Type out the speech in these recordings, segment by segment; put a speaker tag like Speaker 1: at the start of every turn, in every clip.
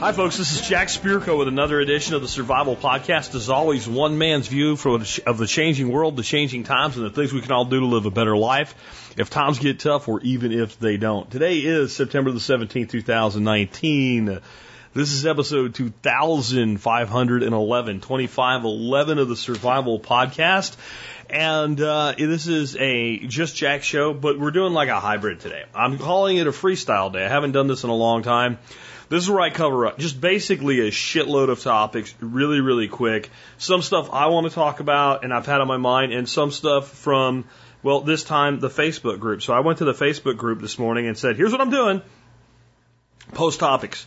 Speaker 1: Hi, folks. This is Jack Spirko with another edition of the Survival Podcast. As always, one man's view of the changing world, the changing times, and the things we can all do to live a better life if times get tough or even if they don't. Today is September the 17th, 2019. This is episode 2511, 2511 of the Survival Podcast. And uh, this is a just Jack show, but we're doing like a hybrid today. I'm calling it a freestyle day. I haven't done this in a long time. This is where I cover up just basically a shitload of topics, really, really quick. Some stuff I want to talk about and I've had on my mind, and some stuff from, well, this time the Facebook group. So I went to the Facebook group this morning and said, here's what I'm doing post topics.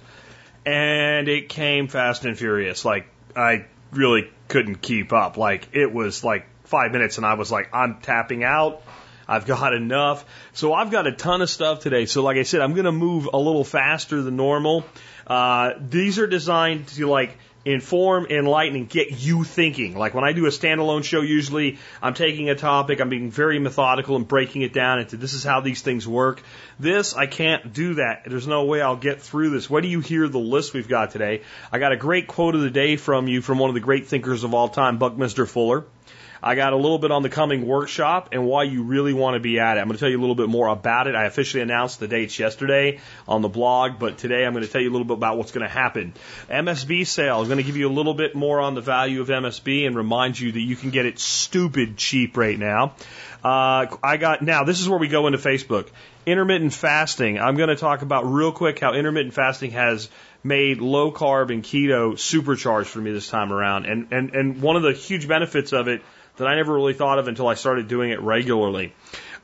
Speaker 1: And it came fast and furious. Like, I really couldn't keep up. Like, it was like five minutes, and I was like, I'm tapping out. I've got enough. So I've got a ton of stuff today. So like I said, I'm going to move a little faster than normal. Uh, these are designed to like inform, enlighten, and get you thinking. Like when I do a standalone show, usually I'm taking a topic, I'm being very methodical and breaking it down into this is how these things work. This, I can't do that. There's no way I'll get through this. What do you hear the list we've got today? I got a great quote of the day from you from one of the great thinkers of all time, Buckminster Fuller. I got a little bit on the coming workshop and why you really want to be at it. I'm going to tell you a little bit more about it. I officially announced the dates yesterday on the blog, but today I'm going to tell you a little bit about what's going to happen. MSB sale. I'm going to give you a little bit more on the value of MSB and remind you that you can get it stupid cheap right now. Uh, I got now. This is where we go into Facebook. Intermittent fasting. I'm going to talk about real quick how intermittent fasting has made low carb and keto supercharged for me this time around. And, and, and one of the huge benefits of it that I never really thought of until I started doing it regularly.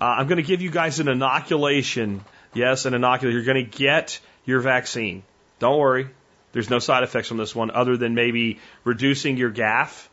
Speaker 1: Uh, I'm going to give you guys an inoculation. Yes, an inoculation. You're going to get your vaccine. Don't worry. There's no side effects from this one other than maybe reducing your gaff.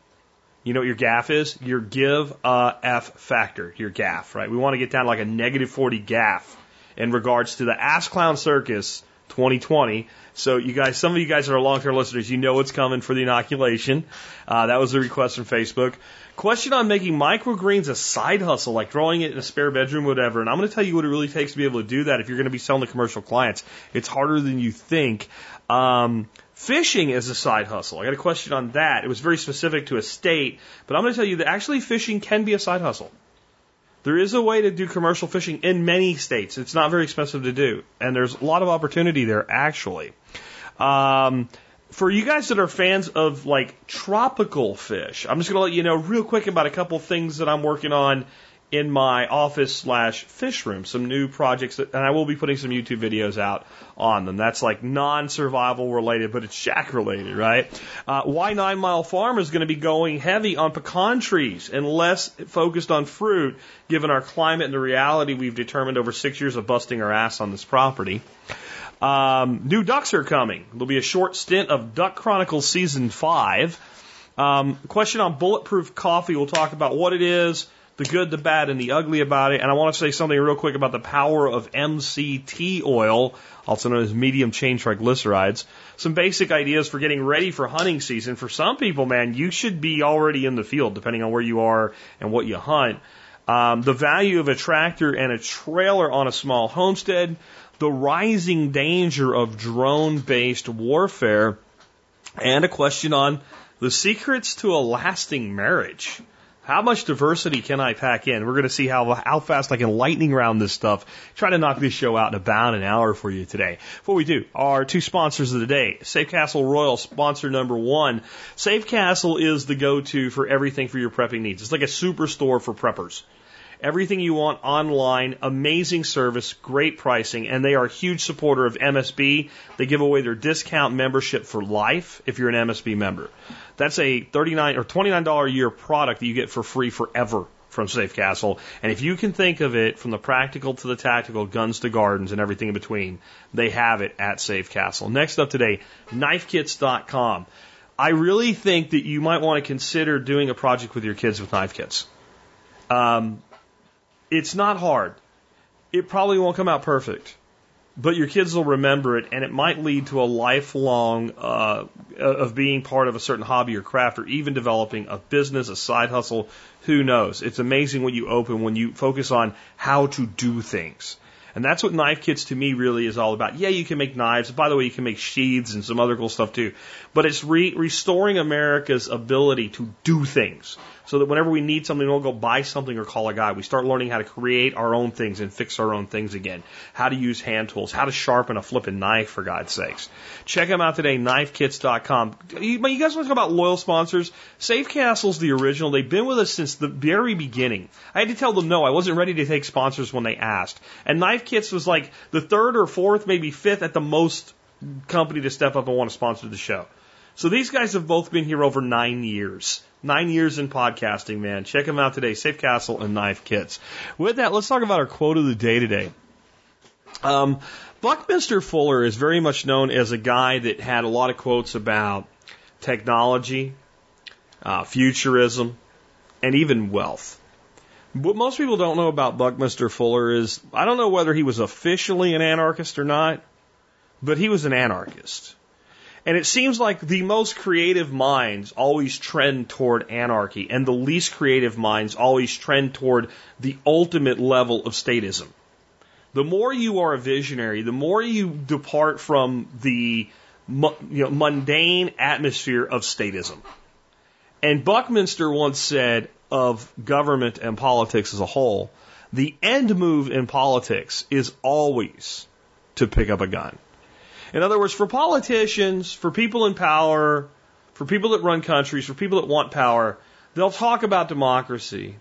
Speaker 1: You know what your gaff is? Your give a F factor, your gaff, right? We want to get down to like a negative 40 gaff in regards to the Ass Clown Circus 2020. So you guys, some of you guys that are long-term listeners, you know what's coming for the inoculation. Uh, that was a request from Facebook. Question on making microgreens a side hustle, like growing it in a spare bedroom, whatever. And I'm going to tell you what it really takes to be able to do that if you're going to be selling to commercial clients. It's harder than you think. Um, fishing is a side hustle. I got a question on that. It was very specific to a state, but I'm going to tell you that actually fishing can be a side hustle. There is a way to do commercial fishing in many states. It's not very expensive to do, and there's a lot of opportunity there actually. Um, for you guys that are fans of like tropical fish, I'm just going to let you know real quick about a couple things that I'm working on in my office slash fish room. Some new projects, that, and I will be putting some YouTube videos out on them. That's like non-survival related, but it's shack related, right? Uh, why Nine Mile Farm is going to be going heavy on pecan trees and less focused on fruit, given our climate and the reality we've determined over six years of busting our ass on this property. Um, new ducks are coming. There'll be a short stint of Duck Chronicles season five. Um, question on bulletproof coffee. We'll talk about what it is, the good, the bad, and the ugly about it. And I want to say something real quick about the power of MCT oil, also known as medium chain triglycerides. Some basic ideas for getting ready for hunting season. For some people, man, you should be already in the field, depending on where you are and what you hunt. Um, the value of a tractor and a trailer on a small homestead, the rising danger of drone based warfare, and a question on the secrets to a lasting marriage. How much diversity can I pack in? We're going to see how, how fast I can lightning round this stuff. Try to knock this show out in about an hour for you today. Before we do, our two sponsors of the day. Safe Castle Royal, sponsor number one. Safe Castle is the go-to for everything for your prepping needs. It's like a superstore for preppers. Everything you want online, amazing service, great pricing, and they are a huge supporter of MSB. They give away their discount membership for life if you're an MSB member. That's a 39 or $29 a year product that you get for free forever from Safe Castle. And if you can think of it from the practical to the tactical, guns to gardens and everything in between, they have it at Safe Castle. Next up today, knifekits.com. I really think that you might want to consider doing a project with your kids with knife kits. Um, it's not hard. It probably won't come out perfect. But your kids will remember it, and it might lead to a lifelong uh, of being part of a certain hobby or craft, or even developing a business, a side hustle. Who knows? It's amazing what you open when you focus on how to do things. And that's what knife kits to me really is all about. Yeah, you can make knives. By the way, you can make sheaths and some other cool stuff too. But it's re- restoring America's ability to do things so that whenever we need something, we don't go buy something or call a guy. We start learning how to create our own things and fix our own things again. How to use hand tools, how to sharpen a flipping knife, for God's sakes. Check them out today, knifekits.com. You, you guys want to talk about loyal sponsors? Safe Castle's the original. They've been with us since the very beginning. I had to tell them no, I wasn't ready to take sponsors when they asked. And Knife Kits was like the third or fourth, maybe fifth at the most company to step up and want to sponsor the show. So these guys have both been here over nine years. Nine years in podcasting, man. Check them out today. Safe Castle and Knife Kits. With that, let's talk about our quote of the day today. Um, Buckminster Fuller is very much known as a guy that had a lot of quotes about technology, uh, futurism, and even wealth. What most people don't know about Buckminster Fuller is I don't know whether he was officially an anarchist or not, but he was an anarchist. And it seems like the most creative minds always trend toward anarchy, and the least creative minds always trend toward the ultimate level of statism. The more you are a visionary, the more you depart from the you know, mundane atmosphere of statism. And Buckminster once said of government and politics as a whole, the end move in politics is always to pick up a gun. In other words, for politicians, for people in power, for people that run countries, for people that want power, they'll talk about democracy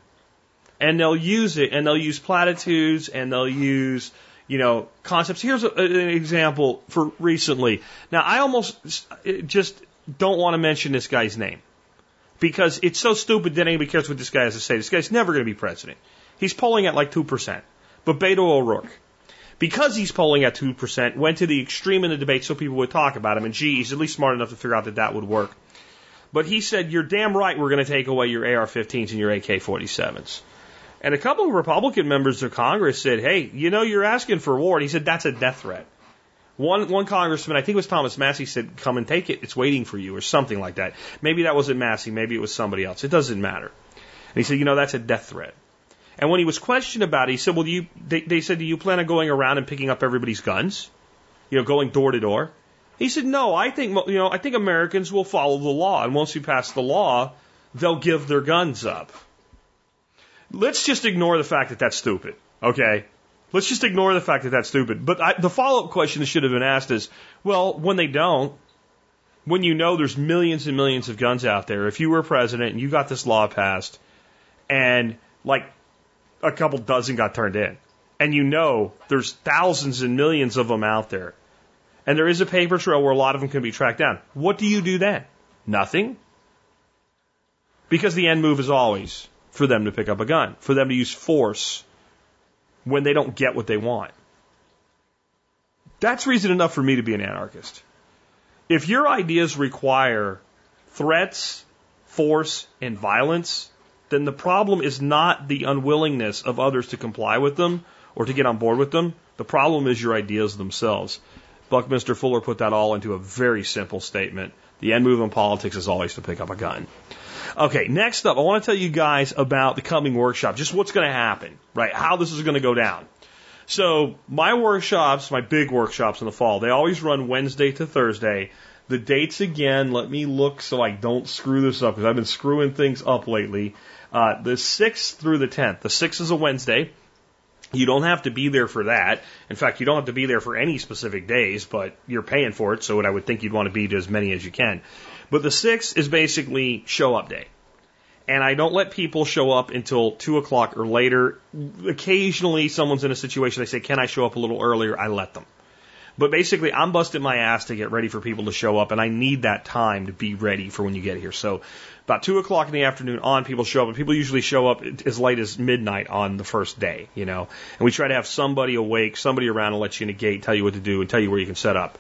Speaker 1: and they'll use it and they'll use platitudes and they'll use, you know, concepts. Here's a, an example for recently. Now, I almost just don't want to mention this guy's name because it's so stupid that anybody cares what this guy has to say. This guy's never going to be president. He's polling at like 2%. But Beto O'Rourke because he's polling at 2%, went to the extreme in the debate so people would talk about him. And gee, he's at least smart enough to figure out that that would work. But he said, You're damn right, we're going to take away your AR 15s and your AK 47s. And a couple of Republican members of Congress said, Hey, you know, you're asking for war. And he said, That's a death threat. One, one congressman, I think it was Thomas Massie, said, Come and take it. It's waiting for you, or something like that. Maybe that wasn't Massie. Maybe it was somebody else. It doesn't matter. And he said, You know, that's a death threat. And when he was questioned about it, he said, "Well, you?" They, they said, "Do you plan on going around and picking up everybody's guns? You know, going door to door?" He said, "No, I think you know, I think Americans will follow the law, and once we pass the law, they'll give their guns up." Let's just ignore the fact that that's stupid, okay? Let's just ignore the fact that that's stupid. But I, the follow-up question that should have been asked is, well, when they don't, when you know there's millions and millions of guns out there, if you were president and you got this law passed, and like a couple dozen got turned in. And you know there's thousands and millions of them out there. And there is a paper trail where a lot of them can be tracked down. What do you do then? Nothing. Because the end move is always for them to pick up a gun, for them to use force when they don't get what they want. That's reason enough for me to be an anarchist. If your ideas require threats, force, and violence, then the problem is not the unwillingness of others to comply with them or to get on board with them. The problem is your ideas themselves. Buckminster Fuller put that all into a very simple statement. The end move in politics is always to pick up a gun. Okay, next up, I want to tell you guys about the coming workshop, just what's going to happen, right? How this is going to go down. So, my workshops, my big workshops in the fall, they always run Wednesday to Thursday. The dates again, let me look so I don't screw this up because I've been screwing things up lately. Uh, the 6th through the 10th. The 6th is a Wednesday. You don't have to be there for that. In fact, you don't have to be there for any specific days, but you're paying for it, so I would think you'd want to be to as many as you can. But the 6th is basically show up day. And I don't let people show up until 2 o'clock or later. Occasionally, someone's in a situation, they say, Can I show up a little earlier? I let them. But basically, I'm busting my ass to get ready for people to show up, and I need that time to be ready for when you get here. So about two o'clock in the afternoon on, people show up, and people usually show up as late as midnight on the first day, you know. And we try to have somebody awake, somebody around to let you in the gate, tell you what to do, and tell you where you can set up.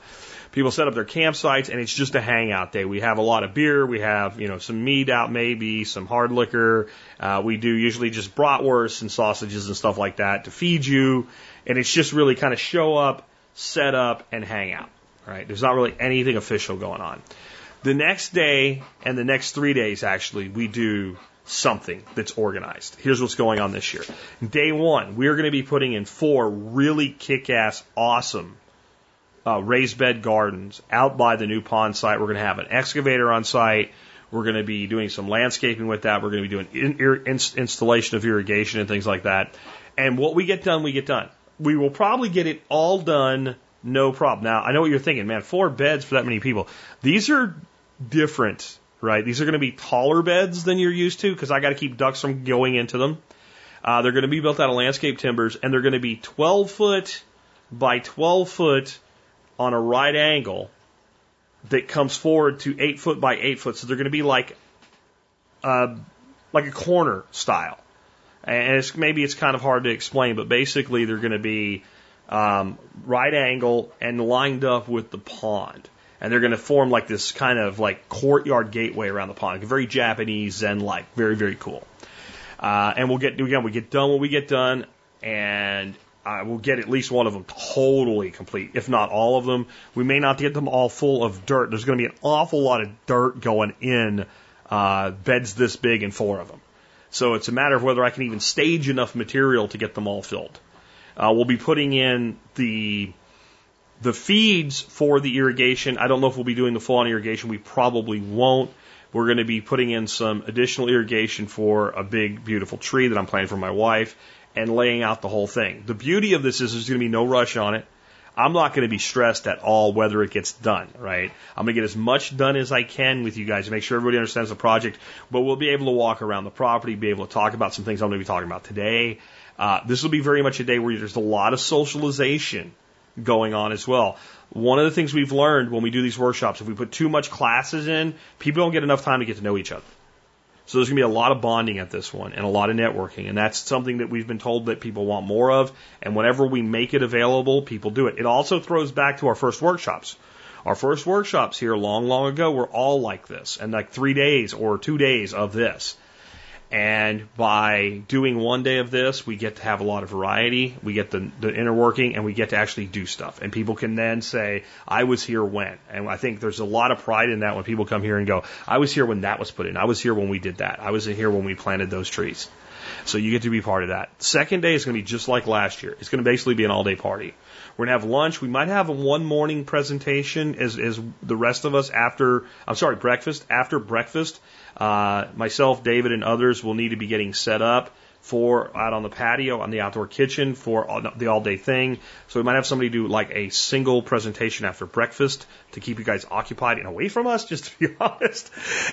Speaker 1: People set up their campsites, and it's just a hangout day. We have a lot of beer, we have you know some meat out, maybe some hard liquor. Uh, we do usually just bratwursts and sausages and stuff like that to feed you, and it's just really kind of show up set up, and hang out. Right? There's not really anything official going on. The next day and the next three days, actually, we do something that's organized. Here's what's going on this year. Day one, we're going to be putting in four really kick ass, awesome uh, raised bed gardens out by the new pond site. We're going to have an excavator on site. We're going to be doing some landscaping with that. We're going to be doing in, in, installation of irrigation and things like that. And what we get done, we get done. We will probably get it all done, no problem. Now, I know what you're thinking, man, four beds for that many people. These are different, right? These are going to be taller beds than you're used to because I got to keep ducks from going into them. Uh, they're going to be built out of landscape timbers and they're going to be 12 foot by 12 foot on a right angle that comes forward to 8 foot by 8 foot. So they're going to be like, uh, like a corner style. And it's, maybe it's kind of hard to explain, but basically they're going to be um, right angle and lined up with the pond and they're going to form like this kind of like courtyard gateway around the pond, very Japanese Zen like, very very cool. Uh, and we'll get again, we get done when we get done, and uh, we'll get at least one of them totally complete, if not all of them. We may not get them all full of dirt. There's going to be an awful lot of dirt going in uh, beds this big and four of them. So it's a matter of whether I can even stage enough material to get them all filled. Uh, we'll be putting in the the feeds for the irrigation, I don't know if we'll be doing the full on irrigation. We probably won't. We're going to be putting in some additional irrigation for a big, beautiful tree that I'm planting for my wife and laying out the whole thing. The beauty of this is there's going to be no rush on it. I'm not going to be stressed at all whether it gets done, right? I'm going to get as much done as I can with you guys to make sure everybody understands the project, but we'll be able to walk around the property, be able to talk about some things I'm going to be talking about today. Uh, this will be very much a day where there's a lot of socialization going on as well. One of the things we've learned when we do these workshops, if we put too much classes in, people don't get enough time to get to know each other. So there's going to be a lot of bonding at this one and a lot of networking. And that's something that we've been told that people want more of. And whenever we make it available, people do it. It also throws back to our first workshops. Our first workshops here long, long ago were all like this and like three days or two days of this. And by doing one day of this, we get to have a lot of variety. We get the, the inner working and we get to actually do stuff. And people can then say, I was here when. And I think there's a lot of pride in that when people come here and go, I was here when that was put in. I was here when we did that. I was here when we planted those trees. So you get to be part of that. Second day is going to be just like last year. It's going to basically be an all day party. We're going to have lunch. We might have a one morning presentation as, as the rest of us after, I'm sorry, breakfast. After breakfast, uh, myself, David, and others will need to be getting set up for out on the patio, on the outdoor kitchen for all, the all day thing. So we might have somebody do like a single presentation after breakfast to keep you guys occupied and away from us, just to be honest.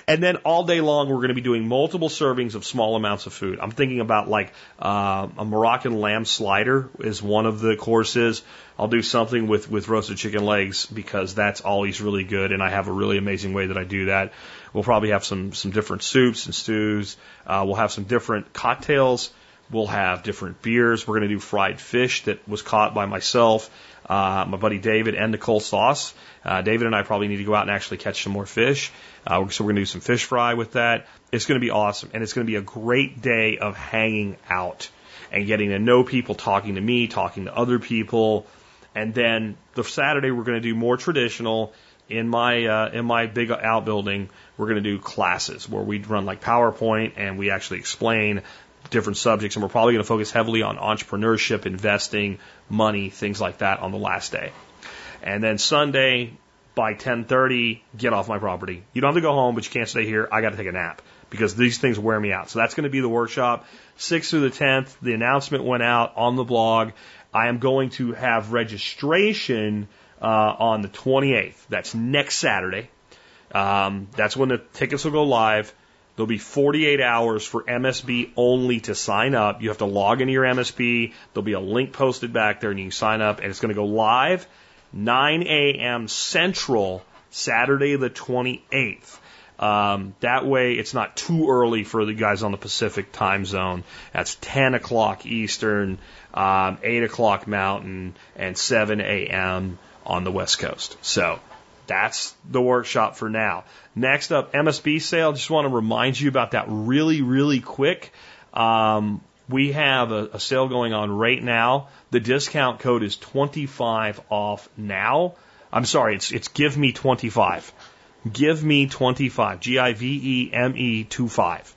Speaker 1: And then all day long, we're going to be doing multiple servings of small amounts of food. I'm thinking about like uh, a Moroccan lamb slider is one of the courses. I'll do something with, with roasted chicken legs because that's always really good. And I have a really amazing way that I do that. We'll probably have some some different soups and stews. Uh, we'll have some different cocktails. We'll have different beers. We're going to do fried fish that was caught by myself, uh, my buddy David, and Nicole Sauce. Uh, David and I probably need to go out and actually catch some more fish. Uh, so we're going to do some fish fry with that. It's going to be awesome, and it's going to be a great day of hanging out and getting to know people, talking to me, talking to other people. And then the Saturday we're going to do more traditional in my uh, in my big outbuilding, we're going to do classes where we run like PowerPoint and we actually explain different subjects, and we're probably going to focus heavily on entrepreneurship, investing, money, things like that on the last day. And then Sunday by 10:30, get off my property. You don't have to go home, but you can't stay here. I got to take a nap because these things wear me out. So that's going to be the workshop, 6th through the 10th. The announcement went out on the blog. I am going to have registration uh, on the 28th. That's next Saturday. Um, that's when the tickets will go live. There'll be 48 hours for MSB only to sign up. You have to log into your MSB. There'll be a link posted back there and you can sign up and it's going to go live 9 a.m. Central Saturday the 28th. Um, that way it's not too early for the guys on the Pacific time zone. That's 10 o'clock Eastern, um, 8 o'clock Mountain, and 7 a.m on the West Coast. So that's the workshop for now. Next up, MSB sale. Just want to remind you about that really, really quick. Um, we have a, a sale going on right now. The discount code is 25 off now. I'm sorry, it's it's give me 25. Give me 25. G I V E M E 25.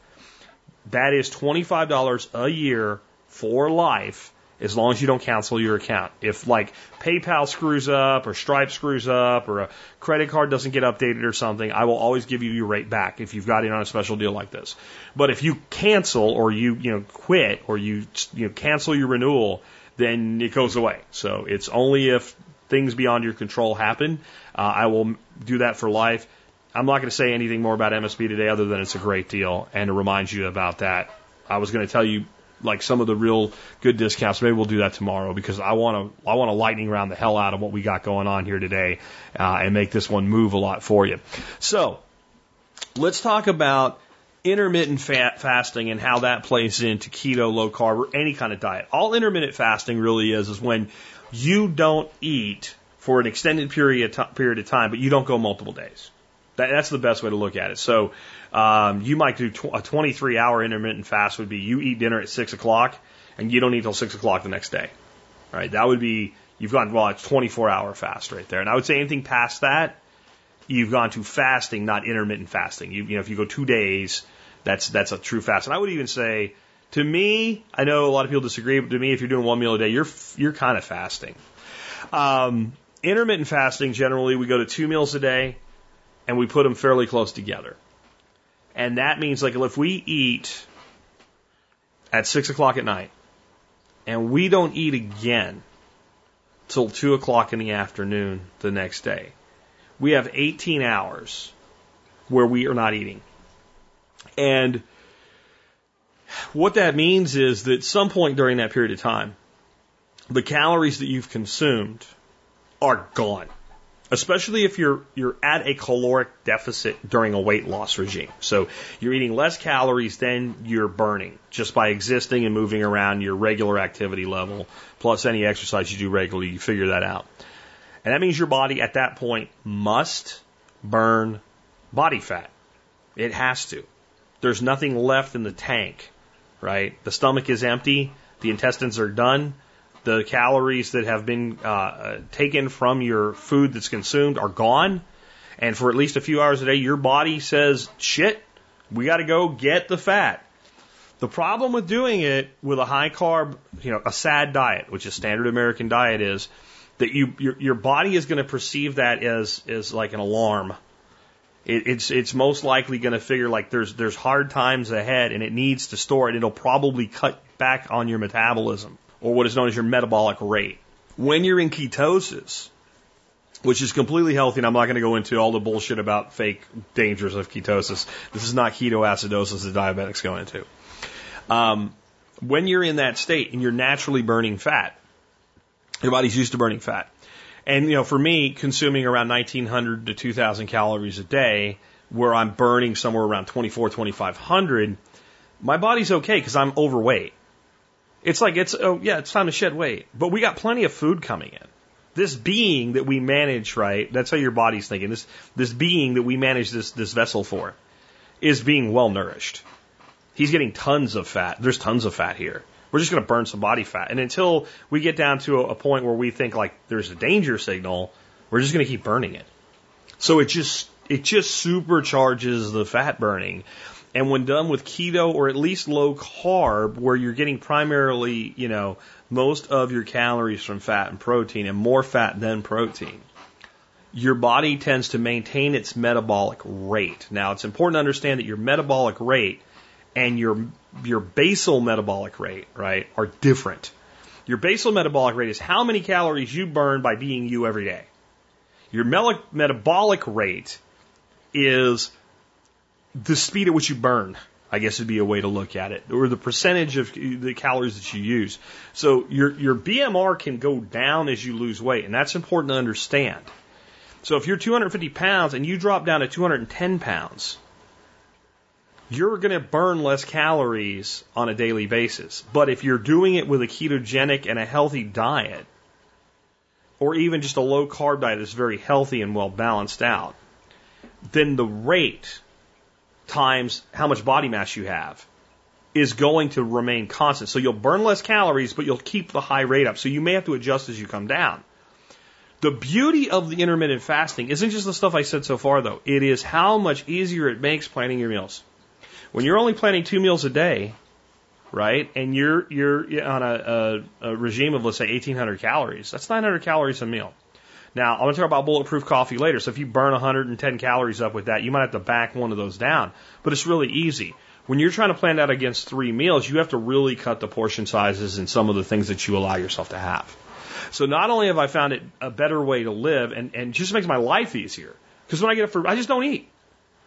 Speaker 1: That is $25 a year for life as long as you don't cancel your account. If like PayPal screws up or Stripe screws up or a credit card doesn't get updated or something, I will always give you your rate back if you've got in on a special deal like this. But if you cancel or you, you know, quit or you, you know, cancel your renewal, then it goes away. So it's only if things beyond your control happen. Uh, I will do that for life. I'm not going to say anything more about MSB today other than it's a great deal and to remind you about that. I was going to tell you like some of the real good discounts. Maybe we'll do that tomorrow because I want to I want to lightning round the hell out of what we got going on here today uh, and make this one move a lot for you. So let's talk about intermittent fasting and how that plays into keto, low carb, or any kind of diet. All intermittent fasting really is is when you don't eat for an extended period period of time, but you don't go multiple days. That, that's the best way to look at it. So um, you might do tw- a 23 hour intermittent fast would be you eat dinner at six o'clock and you don't eat till six o'clock the next day. Right? That would be you've gone well, it's 24 hour fast right there. And I would say anything past that, you've gone to fasting, not intermittent fasting. You, you know, if you go two days, that's that's a true fast. And I would even say, to me, I know a lot of people disagree, but to me, if you're doing one meal a day, you're you're kind of fasting. Um, intermittent fasting generally we go to two meals a day, and we put them fairly close together. And that means like if we eat at six o'clock at night and we don't eat again till two o'clock in the afternoon the next day, we have 18 hours where we are not eating. And what that means is that some point during that period of time, the calories that you've consumed are gone especially if you're you're at a caloric deficit during a weight loss regime. So you're eating less calories than you're burning just by existing and moving around your regular activity level plus any exercise you do regularly. You figure that out, and that means your body at that point must burn body fat. It has to. There's nothing left in the tank, right? The stomach is empty. The intestines are done the calories that have been uh, taken from your food that's consumed are gone. And for at least a few hours a day, your body says, shit, we got to go get the fat. The problem with doing it with a high carb, you know, a SAD diet, which is standard American diet, is that you your, your body is going to perceive that as as like an alarm. It, it's it's most likely going to figure like there's there's hard times ahead, and it needs to store it. It'll probably cut back on your metabolism or what is known as your metabolic rate. When you're in ketosis, which is completely healthy, and I'm not going to go into all the bullshit about fake dangers of ketosis. This is not ketoacidosis that diabetics go into. Um, when you're in that state and you're naturally burning fat, your body's used to burning fat. And, you know, for me, consuming around 1900 to 2000 calories a day, where I'm burning somewhere around 24, 2500, my body's okay because I'm overweight. It's like it's oh yeah, it's time to shed weight, but we got plenty of food coming in. This being that we manage, right? That's how your body's thinking. This this being that we manage this this vessel for is being well nourished. He's getting tons of fat. There's tons of fat here. We're just going to burn some body fat, and until we get down to a, a point where we think like there's a danger signal, we're just going to keep burning it. So it just it just supercharges the fat burning. And when done with keto or at least low carb, where you're getting primarily, you know, most of your calories from fat and protein and more fat than protein, your body tends to maintain its metabolic rate. Now, it's important to understand that your metabolic rate and your your basal metabolic rate, right, are different. Your basal metabolic rate is how many calories you burn by being you every day. Your metabolic rate is the speed at which you burn, I guess would be a way to look at it, or the percentage of the calories that you use. So your your BMR can go down as you lose weight, and that's important to understand. So if you're 250 pounds and you drop down to 210 pounds, you're going to burn less calories on a daily basis. But if you're doing it with a ketogenic and a healthy diet, or even just a low carb diet that's very healthy and well balanced out, then the rate times how much body mass you have is going to remain constant. So you'll burn less calories, but you'll keep the high rate up. So you may have to adjust as you come down. The beauty of the intermittent fasting isn't just the stuff I said so far, though. It is how much easier it makes planning your meals. When you're only planning two meals a day, right, and you're you're on a, a, a regime of let's say 1,800 calories, that's 900 calories a meal. Now, I'm going to talk about bulletproof coffee later. So if you burn 110 calories up with that, you might have to back one of those down. But it's really easy. When you're trying to plan that against three meals, you have to really cut the portion sizes and some of the things that you allow yourself to have. So not only have I found it a better way to live and, and just makes my life easier. Because when I get up for, I just don't eat.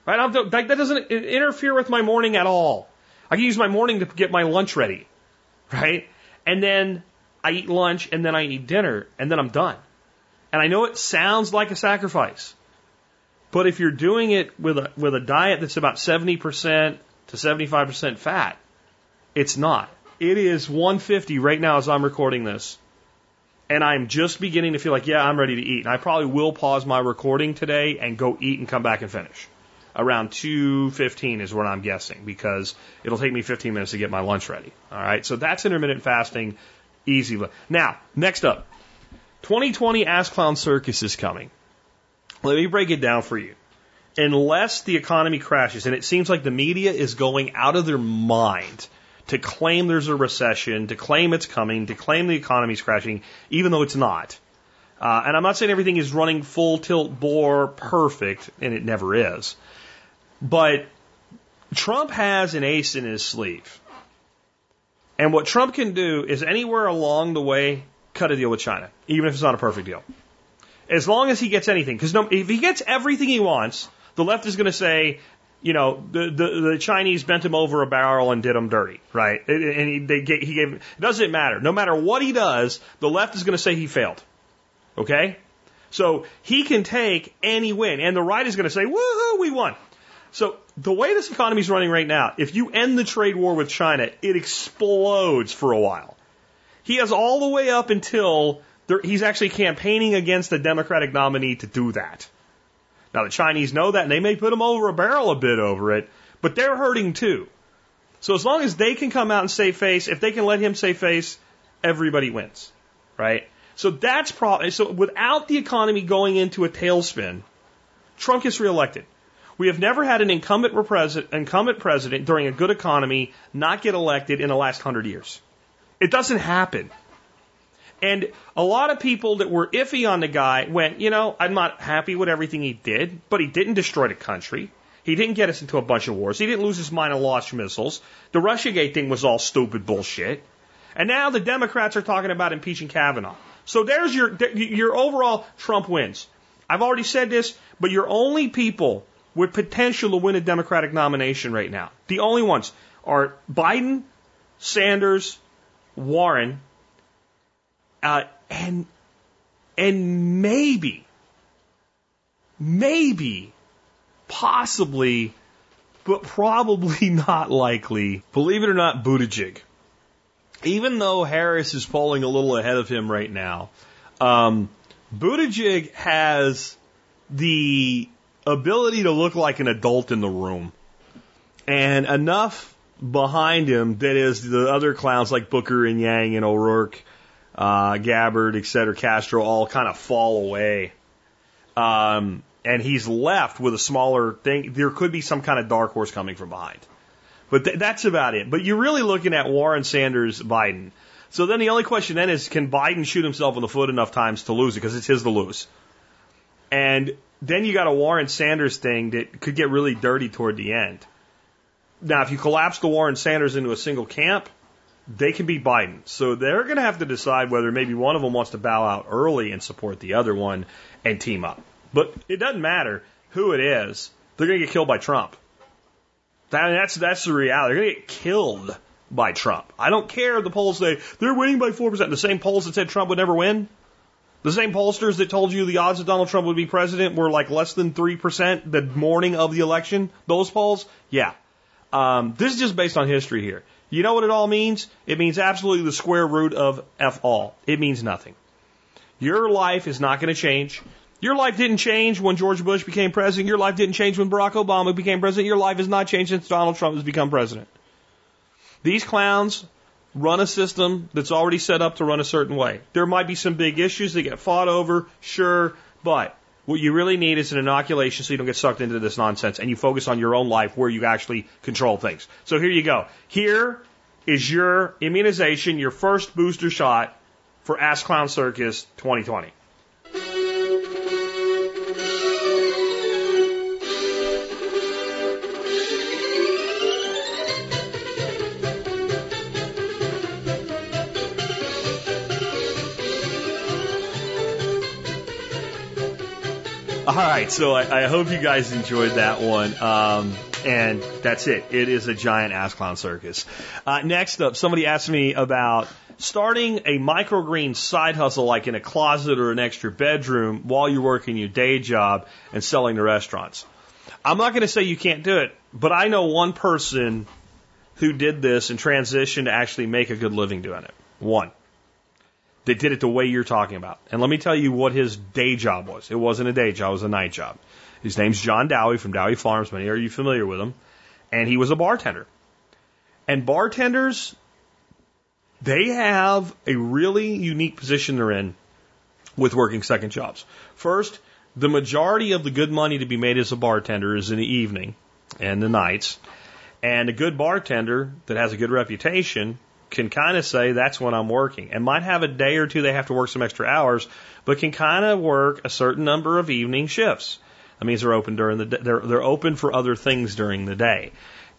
Speaker 1: Right? Don't, that doesn't interfere with my morning at all. I can use my morning to get my lunch ready. Right? And then I eat lunch and then I eat dinner and then I'm done. And I know it sounds like a sacrifice. But if you're doing it with a, with a diet that's about 70% to 75% fat, it's not. It is 150 right now as I'm recording this. And I'm just beginning to feel like, yeah, I'm ready to eat. And I probably will pause my recording today and go eat and come back and finish. Around 2.15 is what I'm guessing because it'll take me 15 minutes to get my lunch ready. All right. So that's intermittent fasting. Easy. Now, next up, 2020 Ass Clown Circus is coming. Let me break it down for you. Unless the economy crashes, and it seems like the media is going out of their mind to claim there's a recession, to claim it's coming, to claim the economy's crashing, even though it's not. Uh, and I'm not saying everything is running full tilt bore perfect, and it never is. But Trump has an ace in his sleeve. And what Trump can do is anywhere along the way cut a deal with China, even if it's not a perfect deal. As long as he gets anything, because no, if he gets everything he wants, the left is going to say, you know, the, the, the Chinese bent him over a barrel and did him dirty, right? And he, they, he gave, it doesn't matter. No matter what he does, the left is going to say he failed. Okay? So he can take any win, and the right is going to say, woohoo, we won. So the way this economy is running right now, if you end the trade war with China, it explodes for a while. He has all the way up until there, he's actually campaigning against the Democratic nominee to do that. Now the Chinese know that and they may put him over a barrel a bit over it, but they're hurting too. So as long as they can come out and save face, if they can let him save face, everybody wins, right? So that's pro- so without the economy going into a tailspin, Trump gets reelected. We have never had an incumbent, incumbent president during a good economy not get elected in the last hundred years. It doesn't happen. And a lot of people that were iffy on the guy went, you know, I'm not happy with everything he did, but he didn't destroy the country. He didn't get us into a bunch of wars. He didn't lose his mind and launch missiles. The Russiagate thing was all stupid bullshit. And now the Democrats are talking about impeaching Kavanaugh. So there's your your overall Trump wins. I've already said this, but your only people with potential to win a Democratic nomination right now, the only ones are Biden, Sanders, Warren, uh, and and maybe, maybe, possibly, but probably not likely. Believe it or not, Buttigieg. Even though Harris is polling a little ahead of him right now, um, Buttigieg has the ability to look like an adult in the room, and enough behind him that is the other clowns like Booker and Yang and O'Rourke, uh, Gabbard, et cetera, Castro all kind of fall away. Um, and he's left with a smaller thing. There could be some kind of dark horse coming from behind. But th- that's about it. But you're really looking at Warren Sanders, Biden. So then the only question then is can Biden shoot himself in the foot enough times to lose it? Because it's his to lose. And then you got a Warren Sanders thing that could get really dirty toward the end. Now, if you collapse the Warren Sanders into a single camp, they can beat Biden. So they're going to have to decide whether maybe one of them wants to bow out early and support the other one and team up. But it doesn't matter who it is. They're going to get killed by Trump. That, that's, that's the reality. They're going to get killed by Trump. I don't care if the polls say they're winning by 4%. The same polls that said Trump would never win. The same pollsters that told you the odds that Donald Trump would be president were like less than 3% the morning of the election. Those polls, yeah, um, this is just based on history here. You know what it all means? It means absolutely the square root of F all. It means nothing. Your life is not going to change. Your life didn't change when George Bush became president. Your life didn't change when Barack Obama became president. Your life has not changed since Donald Trump has become president. These clowns run a system that's already set up to run a certain way. There might be some big issues that get fought over, sure, but what you really need is an inoculation so you don't get sucked into this nonsense and you focus on your own life where you actually control things. So here you go. Here is your immunization, your first booster shot for Ass Clown Circus 2020. All right, so I, I hope you guys enjoyed that one. Um, and that's it. It is a giant ass clown circus. Uh, next up, somebody asked me about starting a microgreen side hustle, like in a closet or an extra bedroom, while you're working your day job and selling to restaurants. I'm not going to say you can't do it, but I know one person who did this and transitioned to actually make a good living doing it. One that did it the way you're talking about. And let me tell you what his day job was. It wasn't a day job, it was a night job. His name's John Dowie from Dowie Farms. Many are you familiar with him? And he was a bartender. And bartenders, they have a really unique position they're in with working second jobs. First, the majority of the good money to be made as a bartender is in the evening and the nights. And a good bartender that has a good reputation can kind of say that's when I'm working and might have a day or two they have to work some extra hours, but can kind of work a certain number of evening shifts. That means they're open during the day. They're, they're open for other things during the day.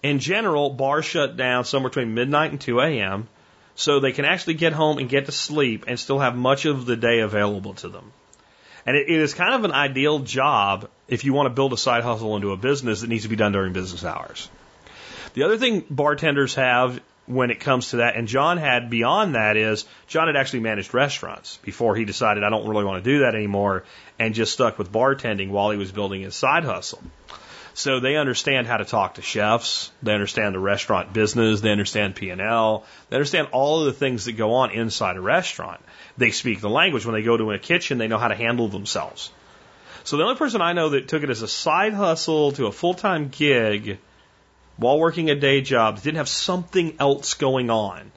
Speaker 1: In general, bars shut down somewhere between midnight and 2 a.m. so they can actually get home and get to sleep and still have much of the day available to them. And it, it is kind of an ideal job if you want to build a side hustle into a business that needs to be done during business hours. The other thing bartenders have when it comes to that. And John had beyond that is John had actually managed restaurants before he decided I don't really want to do that anymore and just stuck with bartending while he was building his side hustle. So they understand how to talk to chefs. They understand the restaurant business. They understand P&L. They understand all of the things that go on inside a restaurant. They speak the language. When they go to a kitchen, they know how to handle themselves. So the only person I know that took it as a side hustle to a full-time gig while working a day job, didn't have something else going on,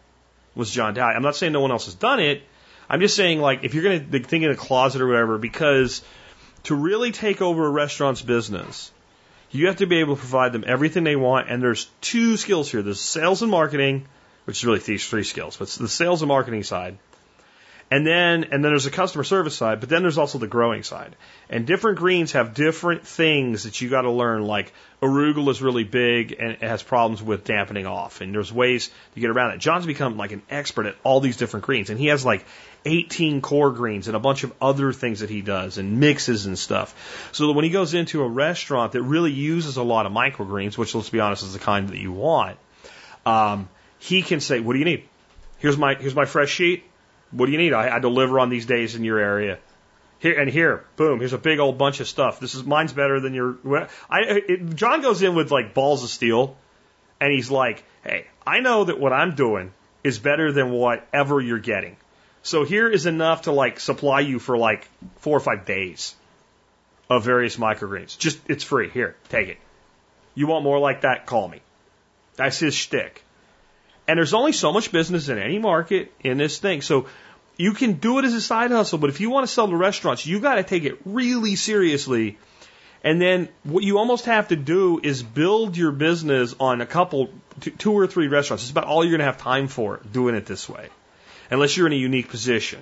Speaker 1: was John Dowie. I'm not saying no one else has done it. I'm just saying, like, if you're going to think in a closet or whatever, because to really take over a restaurant's business, you have to be able to provide them everything they want. And there's two skills here there's sales and marketing, which is really these three skills, but it's the sales and marketing side. And then, and then there's a customer service side, but then there's also the growing side. And different greens have different things that you got to learn. Like arugula is really big and it has problems with dampening off. And there's ways to get around it. John's become like an expert at all these different greens, and he has like 18 core greens and a bunch of other things that he does and mixes and stuff. So that when he goes into a restaurant that really uses a lot of microgreens, which let's be honest is the kind that you want, um, he can say, "What do you need? Here's my here's my fresh sheet. What do you need? I, I deliver on these days in your area. Here and here, boom. Here's a big old bunch of stuff. This is mine's better than your. I it, John goes in with like balls of steel, and he's like, "Hey, I know that what I'm doing is better than whatever you're getting. So here is enough to like supply you for like four or five days of various microgreens. Just it's free. Here, take it. You want more like that? Call me. That's his shtick. And there's only so much business in any market in this thing. So you can do it as a side hustle, but if you want to sell to restaurants, you got to take it really seriously. And then what you almost have to do is build your business on a couple, two or three restaurants. It's about all you're going to have time for doing it this way, unless you're in a unique position.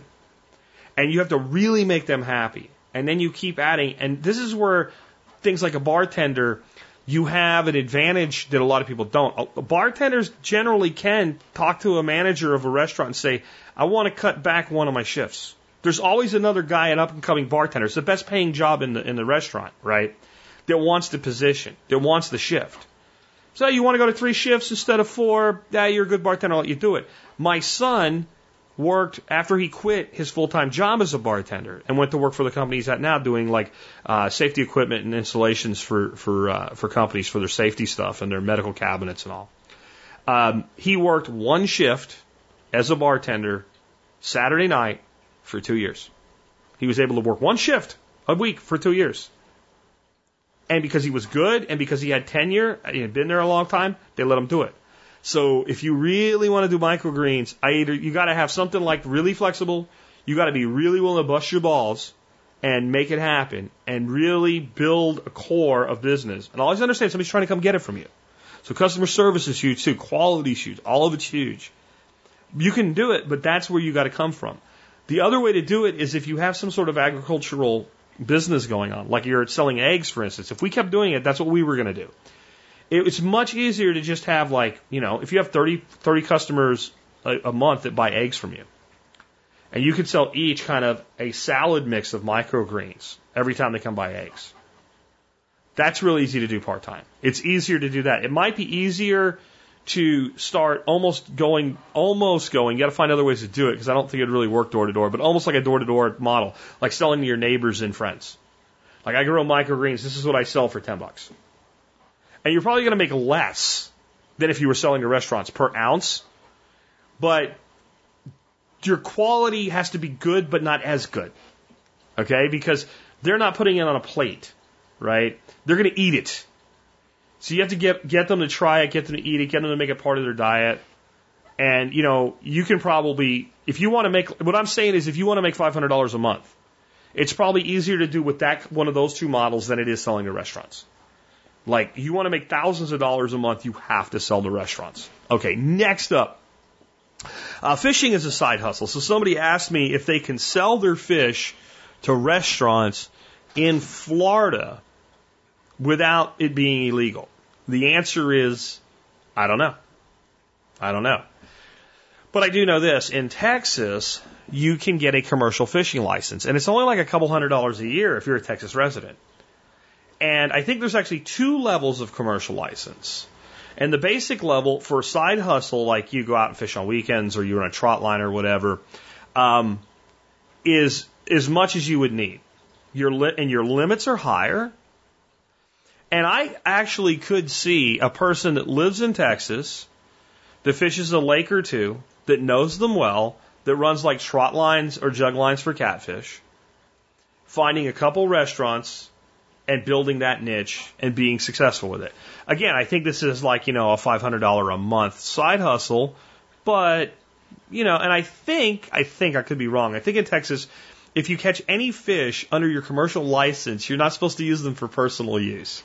Speaker 1: And you have to really make them happy. And then you keep adding. And this is where things like a bartender, you have an advantage that a lot of people don't. Bartenders generally can talk to a manager of a restaurant and say, I want to cut back one of my shifts. There's always another guy, an up and coming bartender. It's the best paying job in the in the restaurant, right? That wants the position, that wants the shift. So you want to go to three shifts instead of four? Yeah, you're a good bartender. I'll let you do it. My son worked after he quit his full time job as a bartender and went to work for the company he's at now, doing like uh, safety equipment and installations for for uh, for companies for their safety stuff and their medical cabinets and all. Um, he worked one shift as a bartender Saturday night for two years. He was able to work one shift a week for two years. And because he was good and because he had tenure, he had been there a long time, they let him do it. So if you really want to do microgreens, I either you got to have something like really flexible, you got to be really willing to bust your balls and make it happen and really build a core of business. And always understand somebody's trying to come get it from you. So customer service is huge too, quality is huge, all of it's huge. You can do it, but that's where you got to come from. The other way to do it is if you have some sort of agricultural business going on, like you're selling eggs, for instance. If we kept doing it, that's what we were going to do. It's much easier to just have like, you know, if you have 30, 30 customers a, a month that buy eggs from you, and you could sell each kind of a salad mix of microgreens every time they come buy eggs. That's really easy to do part time. It's easier to do that. It might be easier to start almost going, almost going. You got to find other ways to do it because I don't think it'd really work door to door, but almost like a door to door model, like selling to your neighbors and friends. Like I grow microgreens. This is what I sell for ten bucks, and you're probably going to make less than if you were selling to restaurants per ounce, but your quality has to be good, but not as good. Okay, because they're not putting it on a plate, right? They're going to eat it. So you have to get get them to try it, get them to eat it, get them to make it part of their diet. And you know, you can probably if you want to make what I'm saying is if you want to make five hundred dollars a month, it's probably easier to do with that one of those two models than it is selling to restaurants. Like you want to make thousands of dollars a month, you have to sell to restaurants. Okay, next up. Uh, fishing is a side hustle. So somebody asked me if they can sell their fish to restaurants in Florida without it being illegal. The answer is, I don't know. I don't know. But I do know this. In Texas, you can get a commercial fishing license, and it's only like a couple hundred dollars a year if you're a Texas resident. And I think there's actually two levels of commercial license. And the basic level for a side hustle, like you go out and fish on weekends or you're on a trot line or whatever, um, is as much as you would need. Your li- and your limits are higher. And I actually could see a person that lives in Texas, that fishes a lake or two, that knows them well, that runs like trot lines or jug lines for catfish, finding a couple restaurants and building that niche and being successful with it. Again, I think this is like, you know, a $500 a month side hustle, but, you know, and I think, I think I could be wrong. I think in Texas, if you catch any fish under your commercial license, you're not supposed to use them for personal use.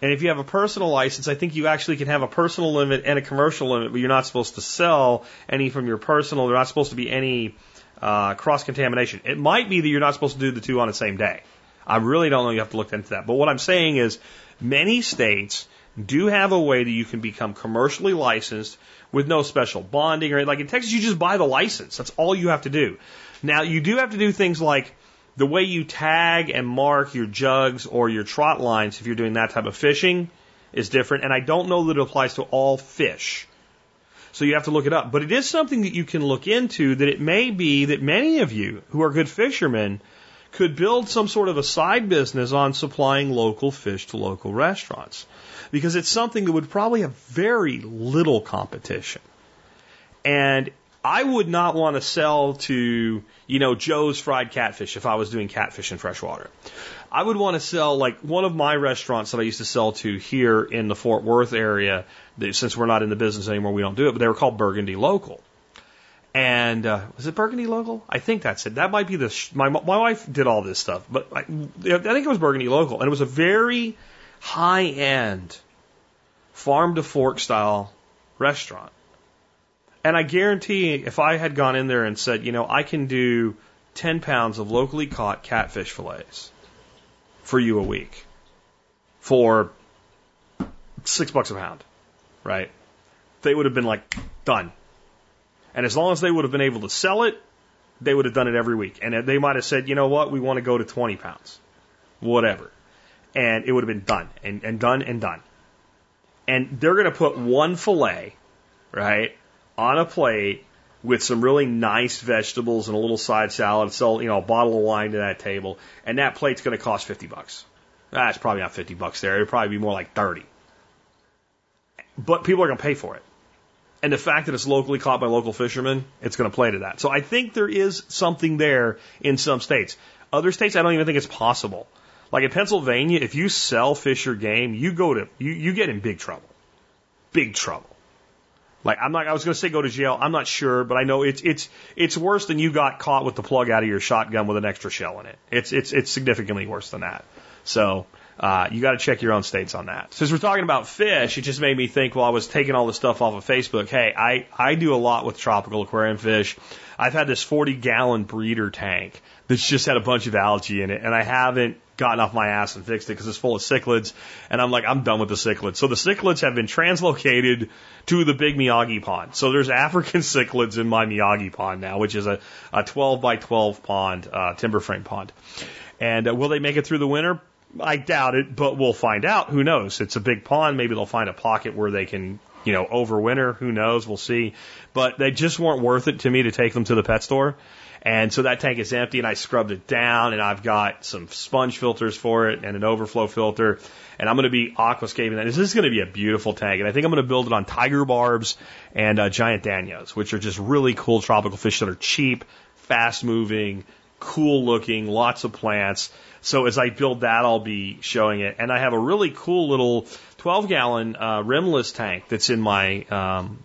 Speaker 1: And if you have a personal license, I think you actually can have a personal limit and a commercial limit, but you're not supposed to sell any from your personal. There's not supposed to be any uh, cross contamination. It might be that you're not supposed to do the two on the same day. I really don't know. You have to look into that. But what I'm saying is, many states do have a way that you can become commercially licensed with no special bonding or like in Texas, you just buy the license. That's all you have to do. Now you do have to do things like the way you tag and mark your jugs or your trot lines, if you're doing that type of fishing, is different. And I don't know that it applies to all fish. So you have to look it up. But it is something that you can look into that it may be that many of you who are good fishermen could build some sort of a side business on supplying local fish to local restaurants. Because it's something that would probably have very little competition. And I would not want to sell to, you know, Joe's Fried Catfish if I was doing catfish in freshwater. I would want to sell like one of my restaurants that I used to sell to here in the Fort Worth area. Since we're not in the business anymore, we don't do it. But they were called Burgundy Local. And uh, was it Burgundy Local? I think that's it. That might be the. Sh- my my wife did all this stuff, but I, I think it was Burgundy Local, and it was a very high end farm to fork style restaurant. And I guarantee if I had gone in there and said, you know, I can do 10 pounds of locally caught catfish fillets for you a week for six bucks a pound, right? They would have been like, done. And as long as they would have been able to sell it, they would have done it every week. And they might have said, you know what, we want to go to 20 pounds, whatever. And it would have been done and, and done and done. And they're going to put one fillet, right? on a plate with some really nice vegetables and a little side salad, sell, you know, a bottle of wine to that table, and that plate's going to cost 50 bucks. That's probably not 50 bucks there. It'd probably be more like 30. But people are going to pay for it. And the fact that it's locally caught by local fishermen, it's going to play to that. So I think there is something there in some states. Other states, I don't even think it's possible. Like in Pennsylvania, if you sell fish or game, you go to, you, you get in big trouble. Big trouble. Like I'm not. I was going to say go to jail. I'm not sure, but I know it's it's it's worse than you got caught with the plug out of your shotgun with an extra shell in it. It's it's it's significantly worse than that. So uh, you got to check your own states on that. Since we're talking about fish, it just made me think while I was taking all this stuff off of Facebook. Hey, I I do a lot with tropical aquarium fish. I've had this 40 gallon breeder tank that's just had a bunch of algae in it, and I haven't gotten off my ass and fixed it because it's full of cichlids. And I'm like, I'm done with the cichlids. So the cichlids have been translocated to the big Miyagi pond. So there's African cichlids in my Miyagi pond now, which is a, a 12 by 12 pond, uh, timber frame pond. And uh, will they make it through the winter? I doubt it, but we'll find out. Who knows? It's a big pond. Maybe they'll find a pocket where they can, you know, overwinter. Who knows? We'll see. But they just weren't worth it to me to take them to the pet store. And so that tank is empty and I scrubbed it down and I've got some sponge filters for it and an overflow filter. And I'm going to be aquascaping that. This is going to be a beautiful tank. And I think I'm going to build it on tiger barbs and uh, giant danios, which are just really cool tropical fish that are cheap, fast moving, cool looking, lots of plants. So as I build that, I'll be showing it. And I have a really cool little 12 gallon uh, rimless tank that's in my um,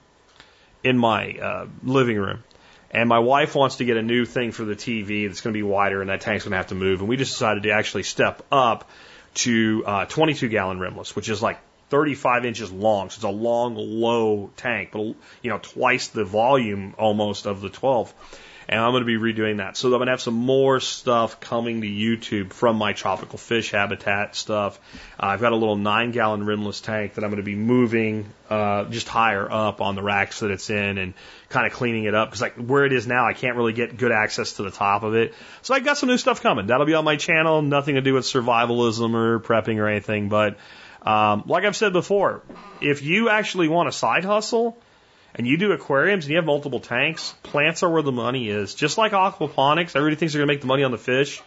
Speaker 1: in my uh, living room. And my wife wants to get a new thing for the TV that's going to be wider, and that tank's going to have to move. And we just decided to actually step up to uh, 22 gallon rimless, which is like 35 inches long. So it's a long, low tank, but you know, twice the volume almost of the 12 and I'm going to be redoing that. So I'm going to have some more stuff coming to YouTube from my tropical fish habitat stuff. Uh, I've got a little nine gallon rimless tank that I'm going to be moving uh, just higher up on the racks that it's in and kind of cleaning it up because like where it is now, I can't really get good access to the top of it. So I got some new stuff coming. That'll be on my channel. Nothing to do with survivalism or prepping or anything, but um, like I've said before, if you actually want a side hustle and you do aquariums and you have multiple tanks, plants are where the money is. Just like aquaponics, everybody thinks they're going to make the money on the fish.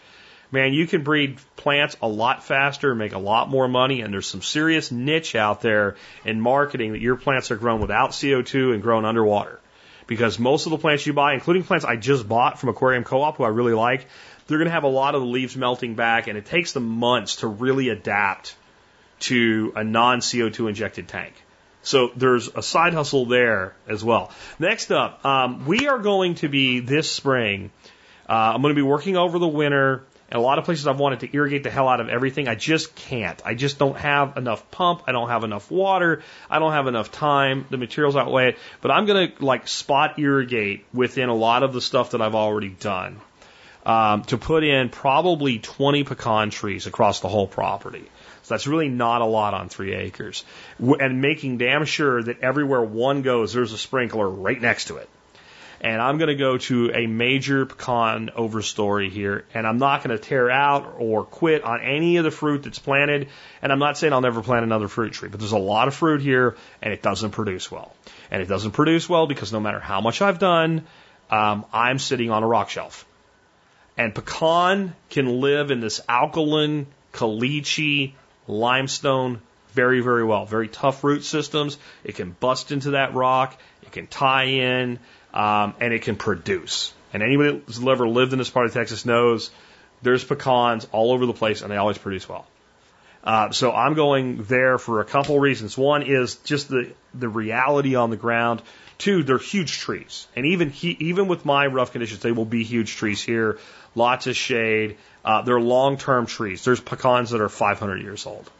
Speaker 1: Man, you can breed plants a lot faster, and make a lot more money, and there's some serious niche out there in marketing that your plants are grown without CO2 and grown underwater. Because most of the plants you buy, including plants I just bought from Aquarium Co-op, who I really like, they're going to have a lot of the leaves melting back, and it takes them months to really adapt to a non CO2 injected tank. So there's a side hustle there as well. Next up, um, we are going to be this spring. Uh, I'm going to be working over the winter. And a lot of places I've wanted to irrigate the hell out of everything. I just can't. I just don't have enough pump. I don't have enough water. I don't have enough time. The materials outweigh it. But I'm going to like spot irrigate within a lot of the stuff that I've already done um, to put in probably 20 pecan trees across the whole property. So that's really not a lot on three acres. And making damn sure that everywhere one goes, there's a sprinkler right next to it. And I'm going to go to a major pecan overstory here, and I'm not going to tear out or quit on any of the fruit that's planted. And I'm not saying I'll never plant another fruit tree, but there's a lot of fruit here, and it doesn't produce well. And it doesn't produce well because no matter how much I've done, um, I'm sitting on a rock shelf. And pecan can live in this alkaline, caliche, limestone very, very well. Very tough root systems. It can bust into that rock. It can tie in, um, and it can produce. And anybody who's ever lived in this part of Texas knows there's pecans all over the place, and they always produce well. Uh, so I'm going there for a couple reasons. One is just the the reality on the ground. Two, they're huge trees, and even he, even with my rough conditions, they will be huge trees here. Lots of shade. Uh, they're long term trees. There's pecans that are 500 years old.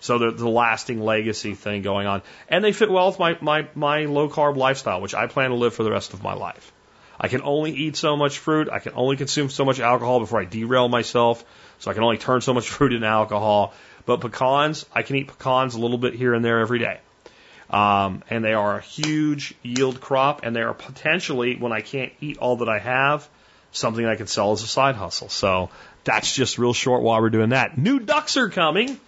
Speaker 1: So the, the lasting legacy thing going on. And they fit well with my, my, my low carb lifestyle, which I plan to live for the rest of my life. I can only eat so much fruit. I can only consume so much alcohol before I derail myself. So I can only turn so much fruit into alcohol. But pecans, I can eat pecans a little bit here and there every day. Um, and they are a huge yield crop, and they are potentially, when I can't eat all that I have, something I can sell as a side hustle. So that's just real short while we're doing that. New ducks are coming.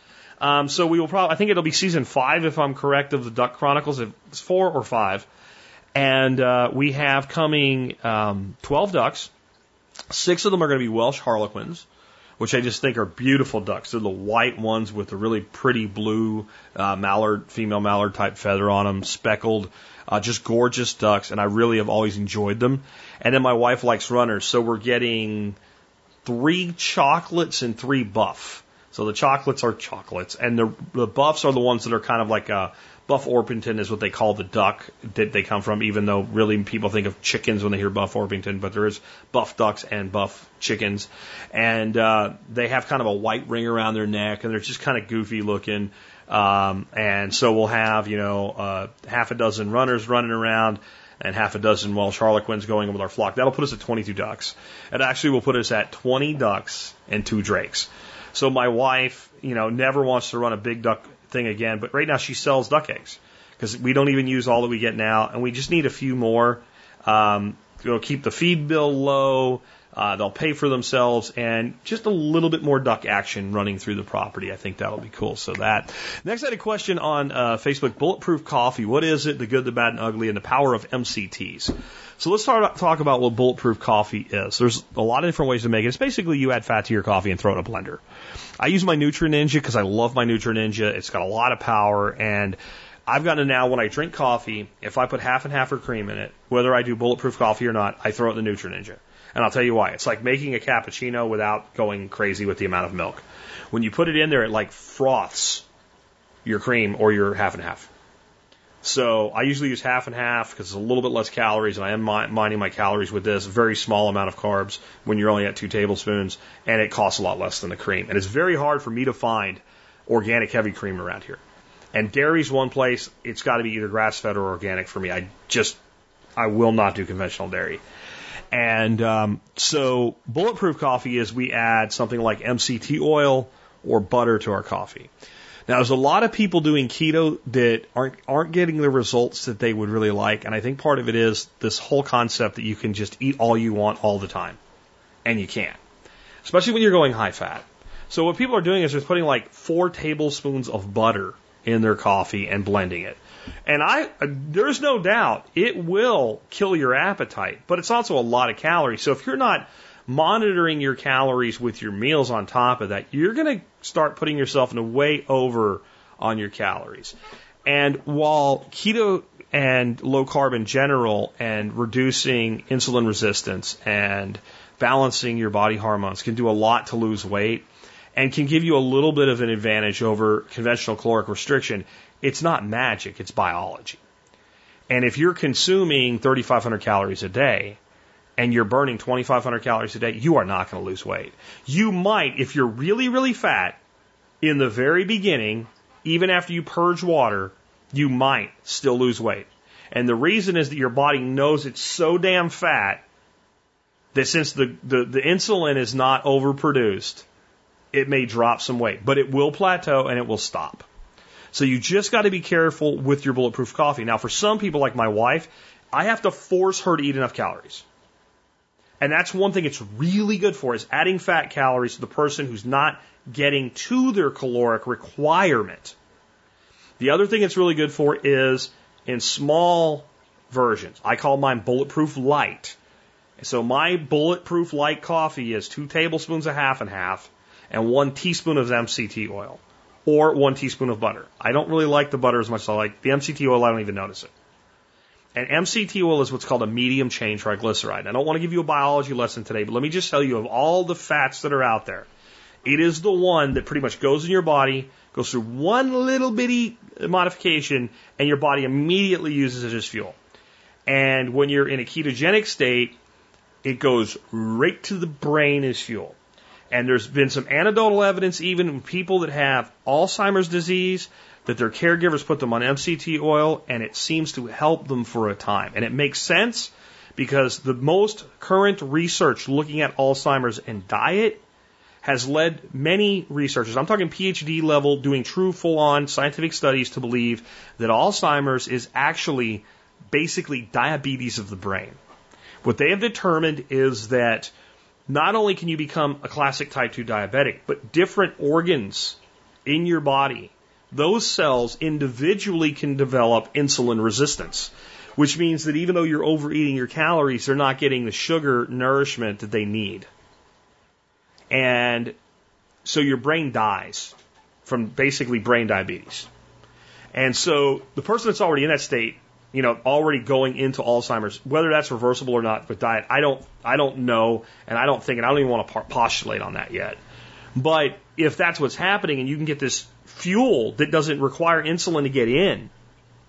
Speaker 1: Um, so we will probably, I think it'll be season five, if I'm correct, of the Duck Chronicles. It's four or five. And uh, we have coming um, 12 ducks. Six of them are going to be Welsh Harlequins, which I just think are beautiful ducks. They're the white ones with the really pretty blue uh, mallard, female mallard type feather on them, speckled, uh, just gorgeous ducks. And I really have always enjoyed them. And then my wife likes runners, so we're getting three chocolates and three buff. So the chocolates are chocolates, and the, the buffs are the ones that are kind of like a Buff Orpington is what they call the duck that they come from, even though really people think of chickens when they hear Buff Orpington, but there is buff ducks and buff chickens. And uh, they have kind of a white ring around their neck, and they're just kind of goofy looking. Um, and so we'll have, you know, uh, half a dozen runners running around and half a dozen Welsh Harlequins going with our flock. That'll put us at 22 ducks. It actually will put us at 20 ducks and two drakes. So my wife, you know, never wants to run a big duck thing again, but right now she sells duck eggs because we don't even use all that we get now, and we just need a few more. Um, you know, keep the feed bill low. Uh, they'll pay for themselves and just a little bit more duck action running through the property. I think that'll be cool. So that. Next, I had a question on uh, Facebook: Bulletproof coffee. What is it? The good, the bad, and ugly, and the power of MCTs. So let's start talk about what bulletproof coffee is. There's a lot of different ways to make it. It's basically you add fat to your coffee and throw it in a blender. I use my Nutri Ninja because I love my Nutri Ninja. It's got a lot of power and I've gotten to now when I drink coffee, if I put half and half or cream in it, whether I do bulletproof coffee or not, I throw it in the Nutri Ninja. And I'll tell you why. It's like making a cappuccino without going crazy with the amount of milk. When you put it in there, it like froths your cream or your half and half. So I usually use half and half because it's a little bit less calories, and I am minding my calories with this. Very small amount of carbs when you're only at two tablespoons, and it costs a lot less than the cream. And it's very hard for me to find organic heavy cream around here. And dairy's one place. It's got to be either grass fed or organic for me. I just I will not do conventional dairy. And um, so bulletproof coffee is we add something like MCT oil or butter to our coffee. Now, there's a lot of people doing keto that aren't aren't getting the results that they would really like, and I think part of it is this whole concept that you can just eat all you want all the time, and you can't, especially when you're going high fat. So what people are doing is they're putting like four tablespoons of butter in their coffee and blending it. And I, uh, there's no doubt it will kill your appetite, but it's also a lot of calories. So if you're not monitoring your calories with your meals on top of that, you're going to start putting yourself in a way over on your calories. And while keto and low carb in general and reducing insulin resistance and balancing your body hormones can do a lot to lose weight and can give you a little bit of an advantage over conventional caloric restriction, it's not magic, it's biology. And if you're consuming 3,500 calories a day, and you're burning 2,500 calories a day, you are not going to lose weight. You might, if you're really, really fat in the very beginning, even after you purge water, you might still lose weight. And the reason is that your body knows it's so damn fat that since the, the, the insulin is not overproduced, it may drop some weight, but it will plateau and it will stop. So you just got to be careful with your bulletproof coffee. Now, for some people like my wife, I have to force her to eat enough calories. And that's one thing it's really good for is adding fat calories to the person who's not getting to their caloric requirement. The other thing it's really good for is in small versions. I call mine bulletproof light. So my bulletproof light coffee is two tablespoons of half and half and one teaspoon of MCT oil or one teaspoon of butter. I don't really like the butter as much as I like the MCT oil. I don't even notice it. And MCT oil is what's called a medium chain triglyceride. I don't want to give you a biology lesson today, but let me just tell you of all the fats that are out there, it is the one that pretty much goes in your body, goes through one little bitty modification, and your body immediately uses it as fuel. And when you're in a ketogenic state, it goes right to the brain as fuel. And there's been some anecdotal evidence, even in people that have Alzheimer's disease, that their caregivers put them on MCT oil and it seems to help them for a time. And it makes sense because the most current research looking at Alzheimer's and diet has led many researchers, I'm talking PhD level, doing true full on scientific studies to believe that Alzheimer's is actually basically diabetes of the brain. What they have determined is that not only can you become a classic type 2 diabetic, but different organs in your body those cells individually can develop insulin resistance, which means that even though you're overeating your calories, they're not getting the sugar nourishment that they need. And so your brain dies from basically brain diabetes. And so the person that's already in that state, you know, already going into Alzheimer's, whether that's reversible or not with diet, I don't, I don't know, and I don't think, and I don't even want to postulate on that yet. But if that's what's happening, and you can get this fuel that doesn't require insulin to get in,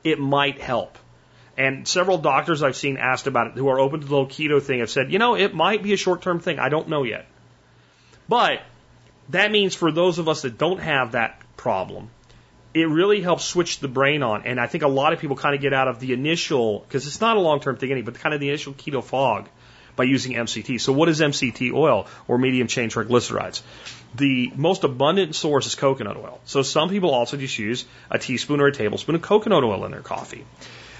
Speaker 1: it might help. And several doctors I've seen asked about it who are open to the whole keto thing have said, you know, it might be a short term thing. I don't know yet. But that means for those of us that don't have that problem, it really helps switch the brain on. And I think a lot of people kind of get out of the initial, because it's not a long term thing but kind of the initial keto fog by using MCT. So what is MCT oil or medium chain triglycerides? The most abundant source is coconut oil. So some people also just use a teaspoon or a tablespoon of coconut oil in their coffee.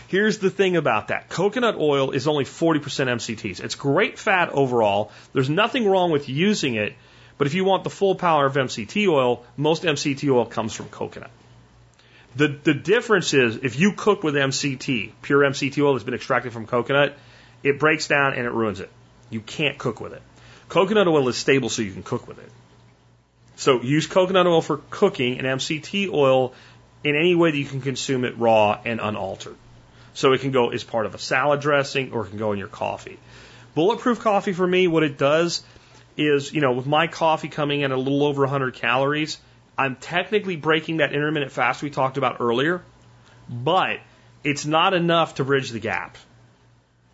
Speaker 1: Here's the thing about that. Coconut oil is only 40% MCTs. It's great fat overall. There's nothing wrong with using it, but if you want the full power of MCT oil, most MCT oil comes from coconut. The, the difference is if you cook with MCT, pure MCT oil that's been extracted from coconut, it breaks down and it ruins it. You can't cook with it. Coconut oil is stable so you can cook with it. So use coconut oil for cooking and MCT oil in any way that you can consume it raw and unaltered. So it can go as part of a salad dressing or it can go in your coffee. Bulletproof coffee for me, what it does is, you know, with my coffee coming in a little over 100 calories, I'm technically breaking that intermittent fast we talked about earlier, but it's not enough to bridge the gap.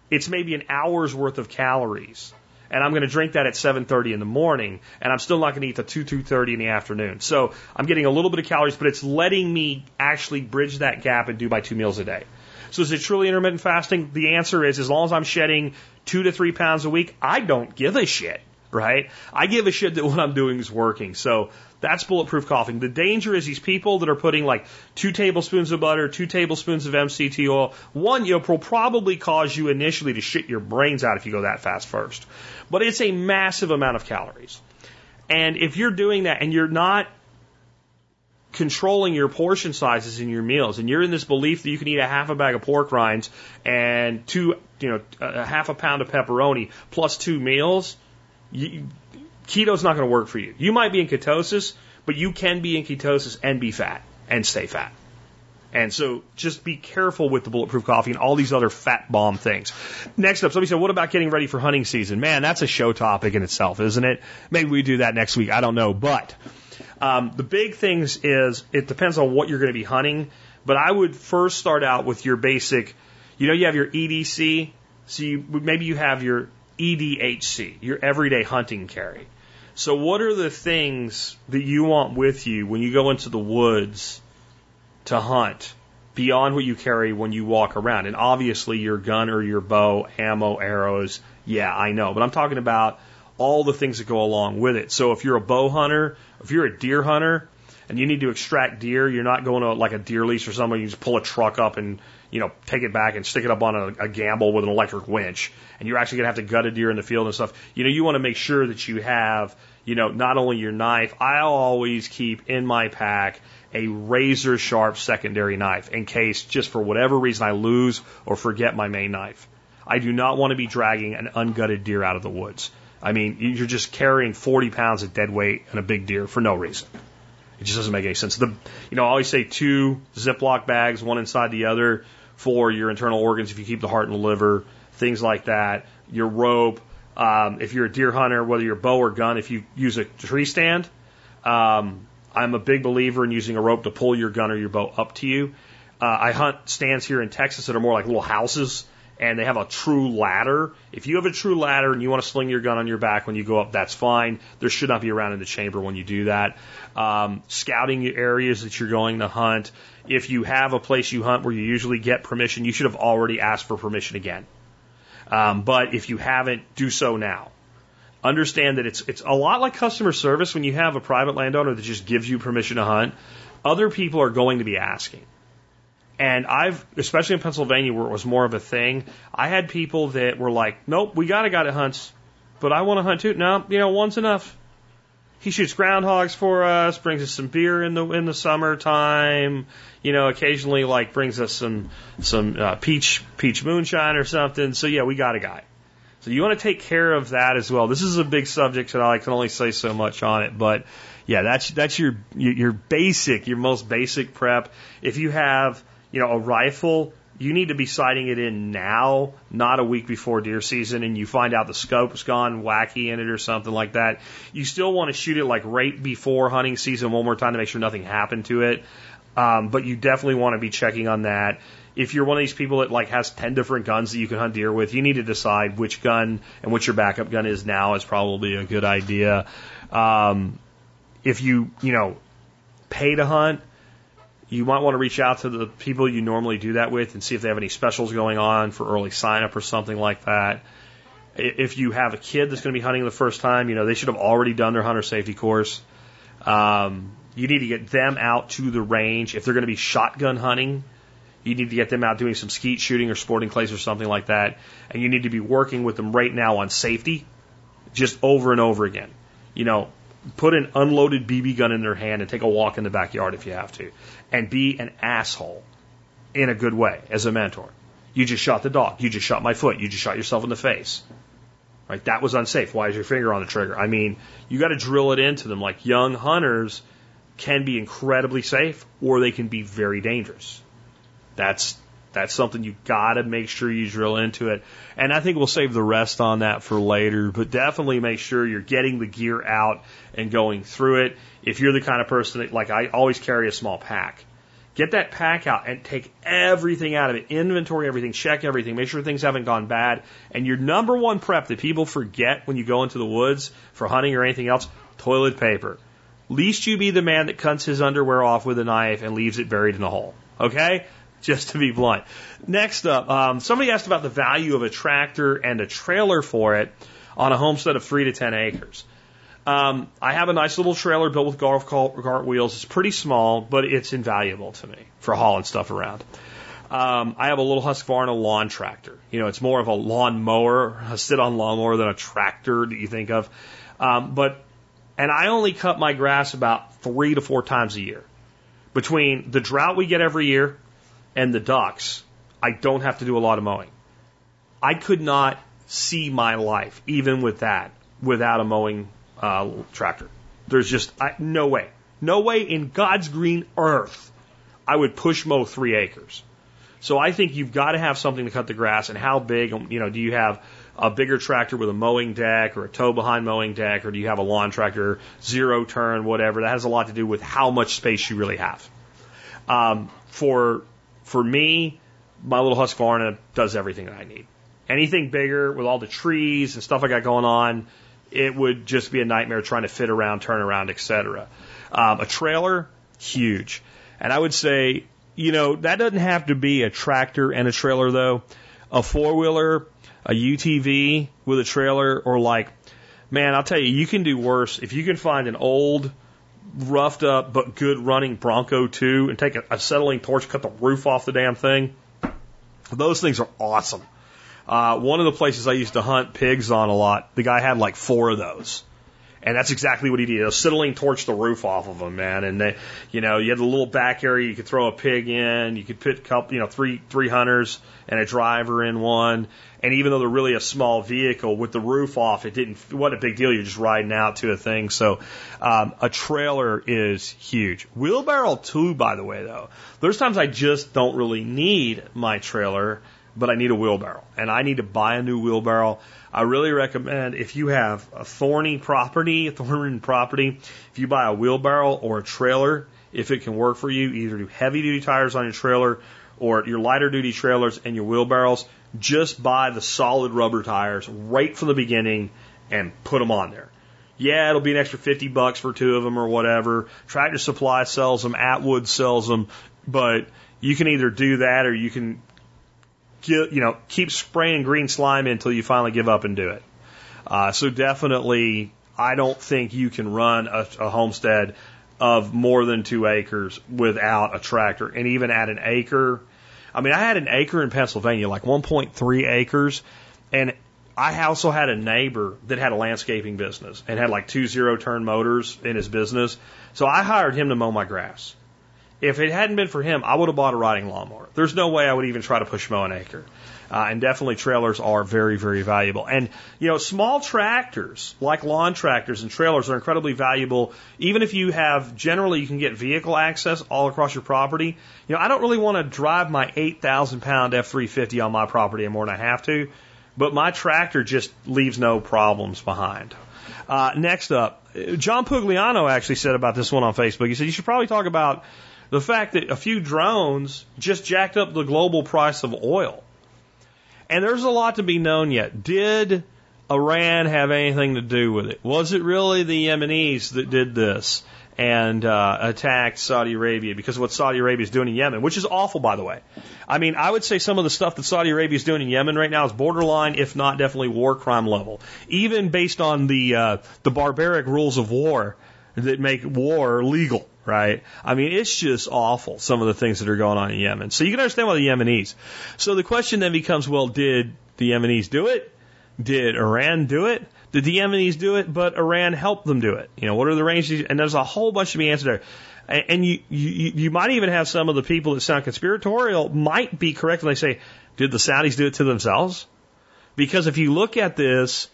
Speaker 1: It's maybe an hour's worth of calories. And I'm going to drink that at 7:30 in the morning, and I'm still not going to eat the 2 2:30 in the afternoon. So I'm getting a little bit of calories, but it's letting me actually bridge that gap and do my two meals a day. So is it truly intermittent fasting? The answer is as long as I'm shedding two to three pounds a week, I don't give a shit, right? I give a shit that what I'm doing is working. So that's bulletproof coffee. The danger is these people that are putting like two tablespoons of butter, two tablespoons of MCT oil. One, you know, will probably cause you initially to shit your brains out if you go that fast first. But it's a massive amount of calories. And if you're doing that and you're not controlling your portion sizes in your meals, and you're in this belief that you can eat a half a bag of pork rinds and two, you know, a half a pound of pepperoni plus two meals, you, keto's not going to work for you. You might be in ketosis, but you can be in ketosis and be fat and stay fat. And so just be careful with the bulletproof coffee and all these other fat bomb things. Next up, somebody said, what about getting ready for hunting season? Man, that's a show topic in itself, isn't it? Maybe we do that next week. I don't know. But um, the big things is it depends on what you're going to be hunting. But I would first start out with your basic, you know, you have your EDC. So you, maybe you have your EDHC, your everyday hunting carry. So, what are the things that you want with you when you go into the woods to hunt beyond what you carry when you walk around? And obviously, your gun or your bow, ammo, arrows, yeah, I know. But I'm talking about all the things that go along with it. So, if you're a bow hunter, if you're a deer hunter, and you need to extract deer, you're not going to like a deer lease or something. You just pull a truck up and you know take it back and stick it up on a, a gambrel with an electric winch, and you're actually going to have to gut a deer in the field and stuff. You know, you want to make sure that you have you know not only your knife. I always keep in my pack a razor sharp secondary knife in case just for whatever reason I lose or forget my main knife. I do not want to be dragging an ungutted deer out of the woods. I mean, you're just carrying 40 pounds of dead weight and a big deer for no reason. It just doesn't make any sense. The, you know, I always say two Ziploc bags, one inside the other, for your internal organs if you keep the heart and the liver, things like that. Your rope. Um, if you're a deer hunter, whether you're bow or gun, if you use a tree stand, um, I'm a big believer in using a rope to pull your gun or your bow up to you. Uh, I hunt stands here in Texas that are more like little houses and they have a true ladder. If you have a true ladder and you want to sling your gun on your back when you go up, that's fine. There should not be around in the chamber when you do that. Um, scouting areas that you're going to hunt. If you have a place you hunt where you usually get permission, you should have already asked for permission again. Um, but if you haven't, do so now. Understand that it's it's a lot like customer service when you have a private landowner that just gives you permission to hunt. Other people are going to be asking. And I've, especially in Pennsylvania where it was more of a thing, I had people that were like, nope, we got a guy that hunts, but I want to hunt too. No, you know, one's enough. He shoots groundhogs for us, brings us some beer in the in the summertime. You know, occasionally like brings us some some uh, peach peach moonshine or something. So yeah, we got a guy. So you want to take care of that as well. This is a big subject, and I can only say so much on it, but yeah, that's that's your your basic, your most basic prep. If you have you know, a rifle, you need to be sighting it in now, not a week before deer season, and you find out the scope's gone wacky in it or something like that. You still want to shoot it like right before hunting season one more time to make sure nothing happened to it. Um, but you definitely want to be checking on that. if you're one of these people that like has 10 different guns that you can hunt deer with, you need to decide which gun and what your backup gun is now is probably a good idea. Um, if you, you know, pay to hunt, you might want to reach out to the people you normally do that with and see if they have any specials going on for early sign up or something like that. If you have a kid that's going to be hunting the first time, you know, they should have already done their hunter safety course. Um, you need to get them out to the range. If they're going to be shotgun hunting, you need to get them out doing some skeet shooting or sporting clays or something like that. And you need to be working with them right now on safety, just over and over again. You know, put an unloaded BB gun in their hand and take a walk in the backyard if you have to. And be an asshole in a good way as a mentor. You just shot the dog. You just shot my foot. You just shot yourself in the face. Right? That was unsafe. Why is your finger on the trigger? I mean, you got to drill it into them. Like young hunters can be incredibly safe or they can be very dangerous. That's that's something you got to make sure you drill into it. And I think we'll save the rest on that for later, but definitely make sure you're getting the gear out and going through it. If you're the kind of person that, like, I always carry a small pack. Get that pack out and take everything out of it. Inventory everything, check everything, make sure things haven't gone bad. And your number one prep that people forget when you go into the woods for hunting or anything else toilet paper. Least you be the man that cuts his underwear off with a knife and leaves it buried in a hole. Okay? Just to be blunt. Next up, um, somebody asked about the value of a tractor and a trailer for it on a homestead of three to ten acres. Um, I have a nice little trailer built with golf cart wheels. It's pretty small, but it's invaluable to me for hauling stuff around. Um, I have a little Husqvarna lawn tractor. You know, it's more of a lawn mower, a sit-on lawn mower than a tractor that you think of. Um, but and I only cut my grass about three to four times a year. Between the drought we get every year and the ducks, I don't have to do a lot of mowing. I could not see my life, even with that, without a mowing uh, tractor. There's just I, no way, no way in God's green earth I would push mow three acres. So I think you've got to have something to cut the grass. And how big? You know, do you have a bigger tractor with a mowing deck or a tow behind mowing deck, or do you have a lawn tractor, zero turn, whatever? That has a lot to do with how much space you really have. Um, for for me, my little Husqvarna does everything that I need. Anything bigger with all the trees and stuff I got going on, it would just be a nightmare trying to fit around, turn around, etc. Um, a trailer, huge. And I would say, you know, that doesn't have to be a tractor and a trailer though. A four wheeler, a UTV with a trailer, or like, man, I'll tell you, you can do worse if you can find an old, roughed up but good running Bronco 2 and take a, a acetylene torch, cut the roof off the damn thing. Those things are awesome. Uh, one of the places I used to hunt pigs on a lot, the guy had like four of those. And that's exactly what he did. Acetylene torched the roof off of them, man. And they, you know, you had a little back area you could throw a pig in. You could put couple, you know, three three hunters and a driver in one. And even though they're really a small vehicle with the roof off, it didn't. What a big deal! You're just riding out to a thing. So, um, a trailer is huge. Wheelbarrow too, by the way, though. There's times I just don't really need my trailer, but I need a wheelbarrow, and I need to buy a new wheelbarrow. I really recommend if you have a thorny property, a thorny property, if you buy a wheelbarrow or a trailer, if it can work for you, either do heavy duty tires on your trailer or your lighter duty trailers and your wheelbarrows, just buy the solid rubber tires right from the beginning and put them on there. Yeah, it'll be an extra 50 bucks for two of them or whatever. Tractor Supply sells them, Atwood sells them, but you can either do that or you can you know, keep spraying green slime until you finally give up and do it. Uh, so definitely, I don't think you can run a, a homestead of more than two acres without a tractor. And even at an acre, I mean, I had an acre in Pennsylvania, like 1.3 acres, and I also had a neighbor that had a landscaping business and had like two zero turn motors in his business. So I hired him to mow my grass. If it hadn't been for him, I would have bought a riding lawnmower. There's no way I would even try to push mow an acre. Uh, and definitely trailers are very, very valuable. And, you know, small tractors, like lawn tractors and trailers, are incredibly valuable. Even if you have, generally, you can get vehicle access all across your property. You know, I don't really want to drive my 8,000 pound F 350 on my property more than I have to, but my tractor just leaves no problems behind. Uh, next up, John Pugliano actually said about this one on Facebook. He said you should probably talk about the fact that a few drones just jacked up the global price of oil. And there's a lot to be known yet. Did Iran have anything to do with it? Was it really the Yemenis that did this and uh, attacked Saudi Arabia because of what Saudi Arabia is doing in Yemen, which is awful, by the way? I mean, I would say some of the stuff that Saudi Arabia is doing in Yemen right now is borderline, if not definitely war crime level, even based on the uh, the barbaric rules of war that make war legal right? I mean, it's just awful, some of the things that are going on in Yemen. So you can understand why the Yemenis. So the question then becomes, well, did the Yemenis do it? Did Iran do it? Did the Yemenis do it, but Iran helped them do it? You know, what are the ranges? And there's a whole bunch to be answered there. And you, you, you might even have some of the people that sound conspiratorial might be correct when they say, did the Saudis do it to themselves? Because if you look at this,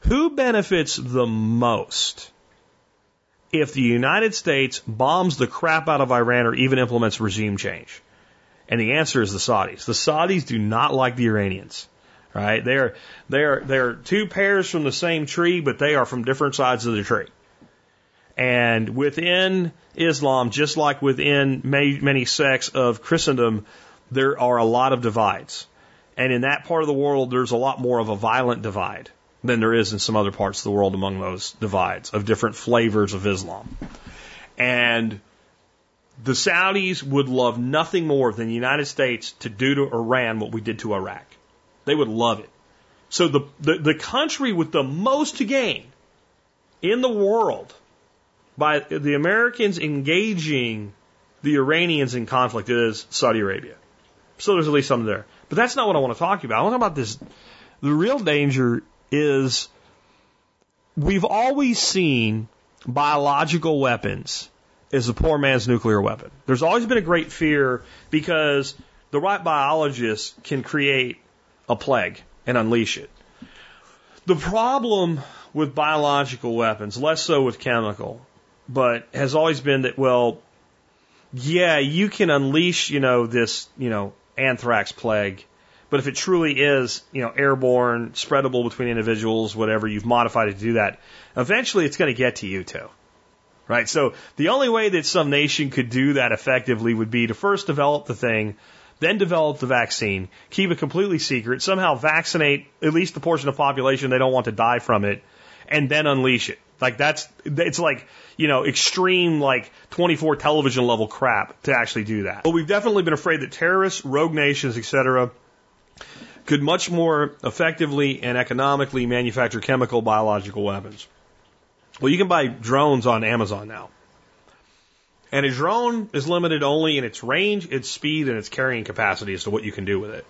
Speaker 1: who benefits the most? If the United States bombs the crap out of Iran or even implements regime change? And the answer is the Saudis. The Saudis do not like the Iranians. Right? They're they're they're two pears from the same tree, but they are from different sides of the tree. And within Islam, just like within many, many sects of Christendom, there are a lot of divides. And in that part of the world, there's a lot more of a violent divide than there is in some other parts of the world among those divides of different flavors of Islam. And the Saudis would love nothing more than the United States to do to Iran what we did to Iraq. They would love it. So the, the, the country with the most to gain in the world by the Americans engaging the Iranians in conflict is Saudi Arabia. So there's at least something there. But that's not what I want to talk about. I want to talk about this. The real danger is we've always seen biological weapons as a poor man's nuclear weapon. There's always been a great fear because the right biologist can create a plague and unleash it. The problem with biological weapons, less so with chemical, but has always been that, well, yeah, you can unleash, you know, this, you know, anthrax plague but if it truly is, you know, airborne, spreadable between individuals, whatever, you've modified it to do that, eventually it's going to get to you too. Right? So the only way that some nation could do that effectively would be to first develop the thing, then develop the vaccine, keep it completely secret, somehow vaccinate at least the portion of the population they don't want to die from it, and then unleash it. Like that's, it's like, you know, extreme like 24 television level crap to actually do that. But we've definitely been afraid that terrorists, rogue nations, etc., could much more effectively and economically manufacture chemical biological weapons. Well, you can buy drones on Amazon now. And a drone is limited only in its range, its speed, and its carrying capacity as to what you can do with it.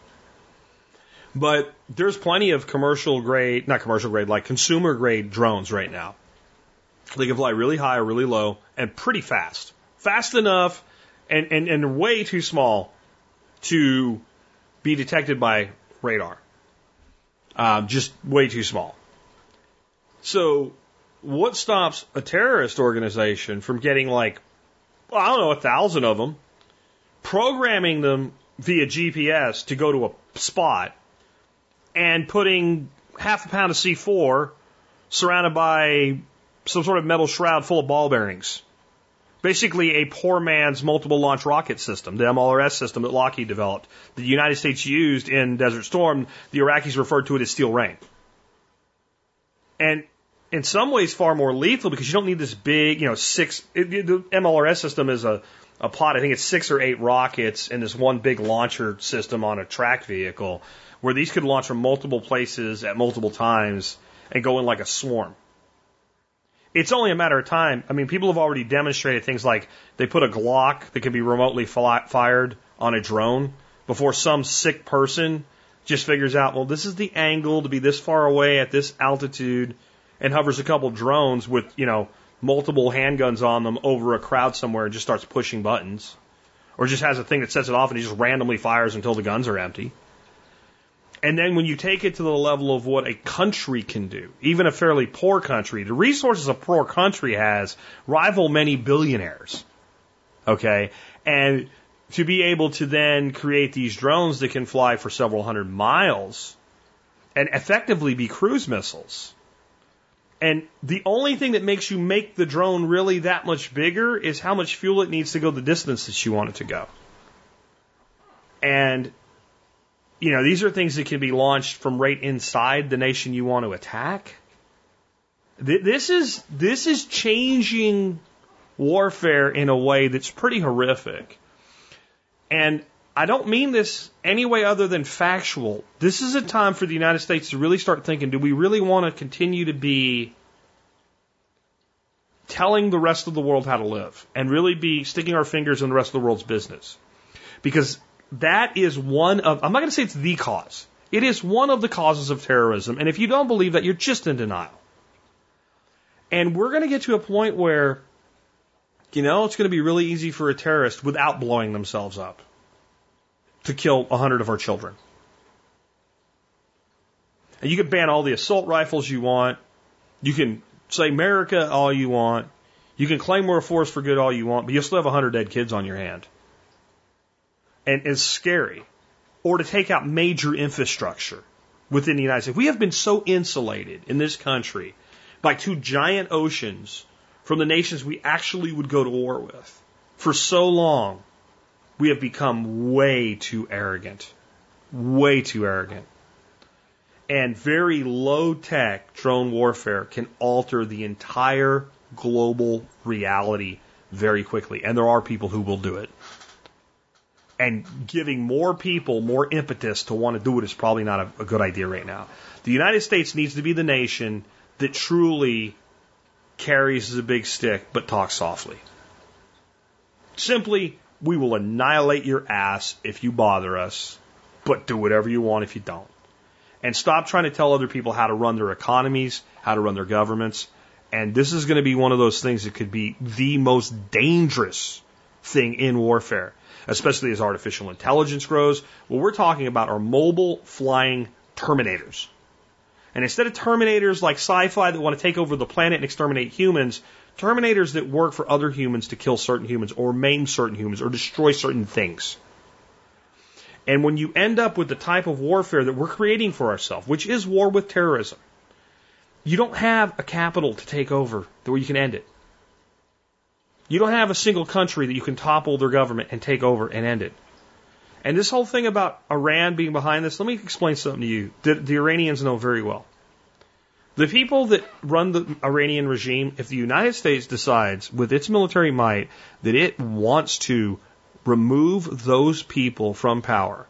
Speaker 1: But there's plenty of commercial grade, not commercial grade, like consumer grade drones right now. They can fly really high or really low and pretty fast. Fast enough and, and, and way too small to be detected by radar. Um, just way too small. So, what stops a terrorist organization from getting like, well, I don't know, a thousand of them, programming them via GPS to go to a spot and putting half a pound of C4 surrounded by some sort of metal shroud full of ball bearings basically a poor man's multiple launch rocket system, the MLRS system that Lockheed developed. The United States used in Desert Storm, the Iraqis referred to it as Steel Rain. And in some ways far more lethal because you don't need this big, you know, six, it, the MLRS system is a, a pot, I think it's six or eight rockets in this one big launcher system on a tracked vehicle where these could launch from multiple places at multiple times and go in like a swarm it's only a matter of time. I mean, people have already demonstrated things like they put a Glock that can be remotely fired on a drone before some sick person just figures out, well, this is the angle to be this far away at this altitude and hovers a couple drones with, you know, multiple handguns on them over a crowd somewhere and just starts pushing buttons. Or just has a thing that sets it off and he just randomly fires until the guns are empty. And then when you take it to the level of what a country can do, even a fairly poor country, the resources a poor country has rival many billionaires. Okay. And to be able to then create these drones that can fly for several hundred miles and effectively be cruise missiles And the only thing that makes you make the drone really that much bigger is how much fuel it needs to go the distance that you want it to go. And, you know, these are things that can be launched from right inside the nation you want to attack. This is, this is changing warfare in a way that's pretty horrific. And I don't mean this any way other than factual. This is a time for the United States to really start thinking do we really want to continue to be telling the rest of the world how to live and really be sticking our fingers in the rest of the world's business? Because that is one of, I'm not going to say it's the cause. It is one of the causes of terrorism. And if you don't believe that, you're just in denial. And we're going to get to a point where, you know, it's going to be really easy for a terrorist without blowing themselves up to kill a hundred of our children. And you can ban all the assault rifles you want. You can say America all you want. You can claim we're a force for good all you want, but you'll still have a hundred dead kids on your hand. And is scary. Or to take out major infrastructure within the United States. We have been so insulated in this country by two giant oceans from the nations we actually would go to war with for so long we have become way too arrogant. Way too arrogant. And very low tech drone warfare can alter the entire global reality very quickly. And there are people who will do it. And giving more people more impetus to want to do it is probably not a, a good idea right now. The United States needs to be the nation that truly carries the big stick but talks softly. Simply we will annihilate your ass if you bother us, but do whatever you want if you don't. And stop trying to tell other people how to run their economies, how to run their governments. And this is going to be one of those things that could be the most dangerous thing in warfare, especially as artificial intelligence grows. What we're talking about are mobile flying terminators. And instead of terminators like sci fi that want to take over the planet and exterminate humans, Terminators that work for other humans to kill certain humans or maim certain humans or destroy certain things. And when you end up with the type of warfare that we're creating for ourselves, which is war with terrorism, you don't have a capital to take over where you can end it. You don't have a single country that you can topple their government and take over and end it. And this whole thing about Iran being behind this, let me explain something to you the Iranians know very well. The people that run the Iranian regime, if the United States decides with its military might that it wants to remove those people from power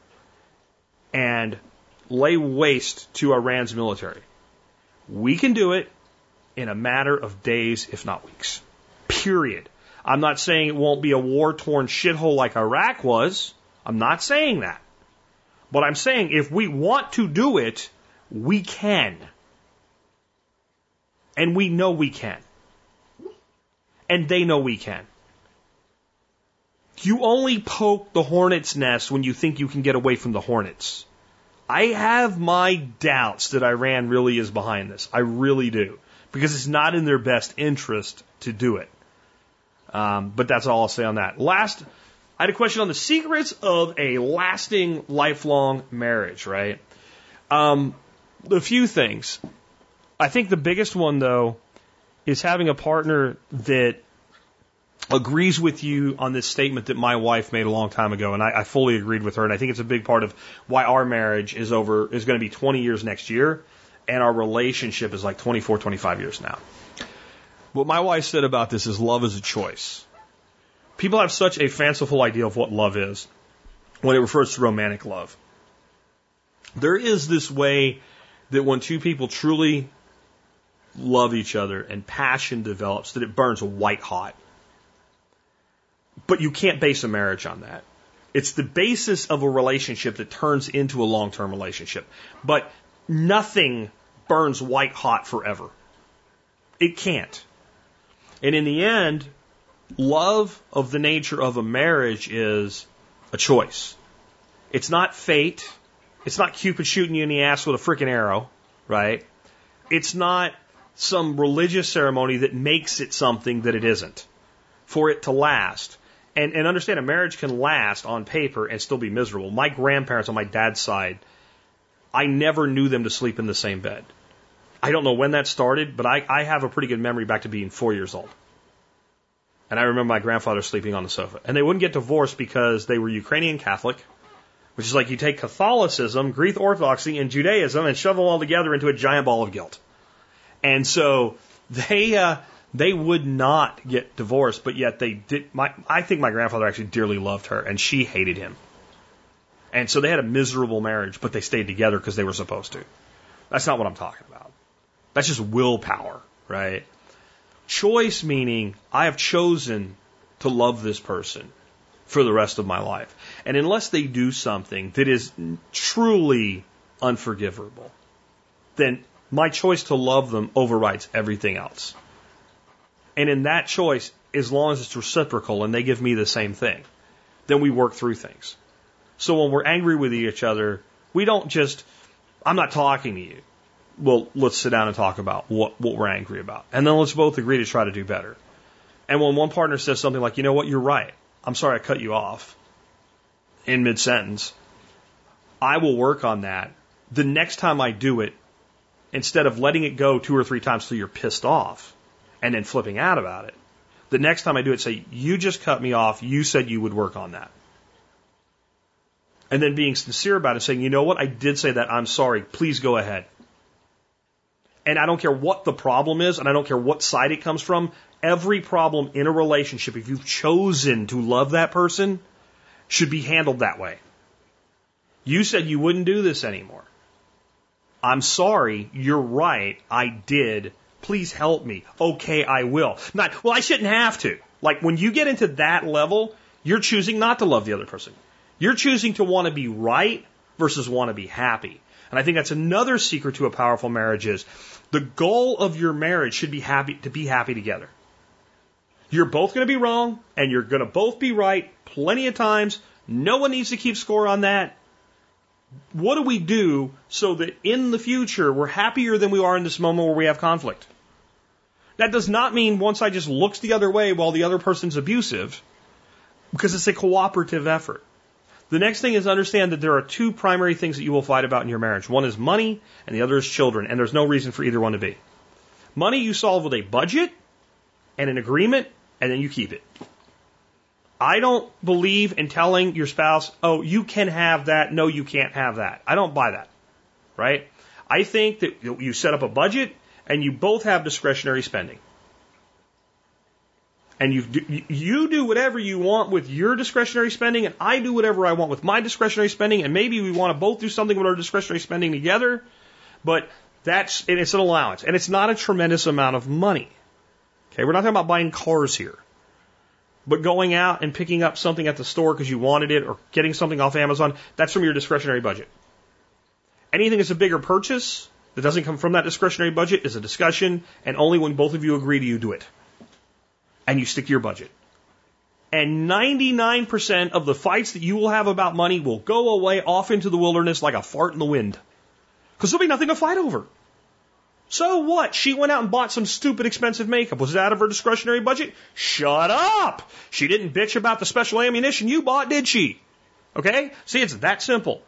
Speaker 1: and lay waste to Iran's military, we can do it in a matter of days, if not weeks. Period. I'm not saying it won't be a war torn shithole like Iraq was. I'm not saying that. But I'm saying if we want to do it, we can. And we know we can. And they know we can. You only poke the hornet's nest when you think you can get away from the hornets. I have my doubts that Iran really is behind this. I really do. Because it's not in their best interest to do it. Um, but that's all I'll say on that. Last, I had a question on the secrets of a lasting, lifelong marriage, right? Um, a few things. I think the biggest one, though, is having a partner that agrees with you on this statement that my wife made a long time ago, and I, I fully agreed with her. And I think it's a big part of why our marriage is over is going to be 20 years next year, and our relationship is like 24, 25 years now. What my wife said about this is love is a choice. People have such a fanciful idea of what love is when it refers to romantic love. There is this way that when two people truly love each other and passion develops that it burns white hot. But you can't base a marriage on that. It's the basis of a relationship that turns into a long term relationship. But nothing burns white hot forever. It can't. And in the end, love of the nature of a marriage is a choice. It's not fate. It's not Cupid shooting you in the ass with a freaking arrow, right? It's not some religious ceremony that makes it something that it isn't for it to last. And, and understand a marriage can last on paper and still be miserable. My grandparents on my dad's side, I never knew them to sleep in the same bed. I don't know when that started, but I, I have a pretty good memory back to being four years old. And I remember my grandfather sleeping on the sofa. And they wouldn't get divorced because they were Ukrainian Catholic, which is like you take Catholicism, Greek Orthodoxy, and Judaism and shove them all together into a giant ball of guilt. And so they, uh, they would not get divorced, but yet they did. My, I think my grandfather actually dearly loved her, and she hated him. And so they had a miserable marriage, but they stayed together because they were supposed to. That's not what I'm talking about. That's just willpower, right? Choice meaning I have chosen to love this person for the rest of my life. And unless they do something that is truly unforgivable, then my choice to love them overrides everything else. And in that choice, as long as it's reciprocal and they give me the same thing, then we work through things. So when we're angry with each other, we don't just, I'm not talking to you. Well, let's sit down and talk about what, what we're angry about. And then let's both agree to try to do better. And when one partner says something like, you know what, you're right. I'm sorry I cut you off in mid sentence. I will work on that. The next time I do it, instead of letting it go two or three times till you're pissed off and then flipping out about it, the next time I do it, say, you just cut me off. You said you would work on that and then being sincere about it, saying, you know what, I did say that, I'm sorry, please go ahead. And I don't care what the problem is, and I don't care what side it comes from, every problem in a relationship, if you've chosen to love that person, should be handled that way. You said you wouldn't do this anymore. I'm sorry, you're right, I did. Please help me. Okay, I will. Not, well, I shouldn't have to. Like when you get into that level, you're choosing not to love the other person. You're choosing to want to be right versus want to be happy. And I think that's another secret to a powerful marriage is the goal of your marriage should be happy to be happy together. You're both going to be wrong and you're going to both be right plenty of times. No one needs to keep score on that. What do we do so that in the future we're happier than we are in this moment where we have conflict? That does not mean one side just looks the other way while the other person's abusive because it's a cooperative effort. The next thing is understand that there are two primary things that you will fight about in your marriage. One is money, and the other is children, and there's no reason for either one to be. Money you solve with a budget and an agreement, and then you keep it. I don't believe in telling your spouse, oh, you can have that, no, you can't have that. I don't buy that, right? I think that you set up a budget and you both have discretionary spending and you do, you do whatever you want with your discretionary spending, and I do whatever I want with my discretionary spending, and maybe we want to both do something with our discretionary spending together, but that's it's an allowance, and it's not a tremendous amount of money. Okay, we're not talking about buying cars here, but going out and picking up something at the store because you wanted it, or getting something off Amazon, that's from your discretionary budget. Anything that's a bigger purchase that doesn't come from that discretionary budget is a discussion, and only when both of you agree do you do it and you stick to your budget. And 99% of the fights that you will have about money will go away off into the wilderness like a fart in the wind. Because there'll be nothing to fight over. So what? She went out and bought some stupid expensive makeup. Was it out of her discretionary budget? Shut up! She didn't bitch about the special ammunition you bought, did she? Okay? See, it's that simple.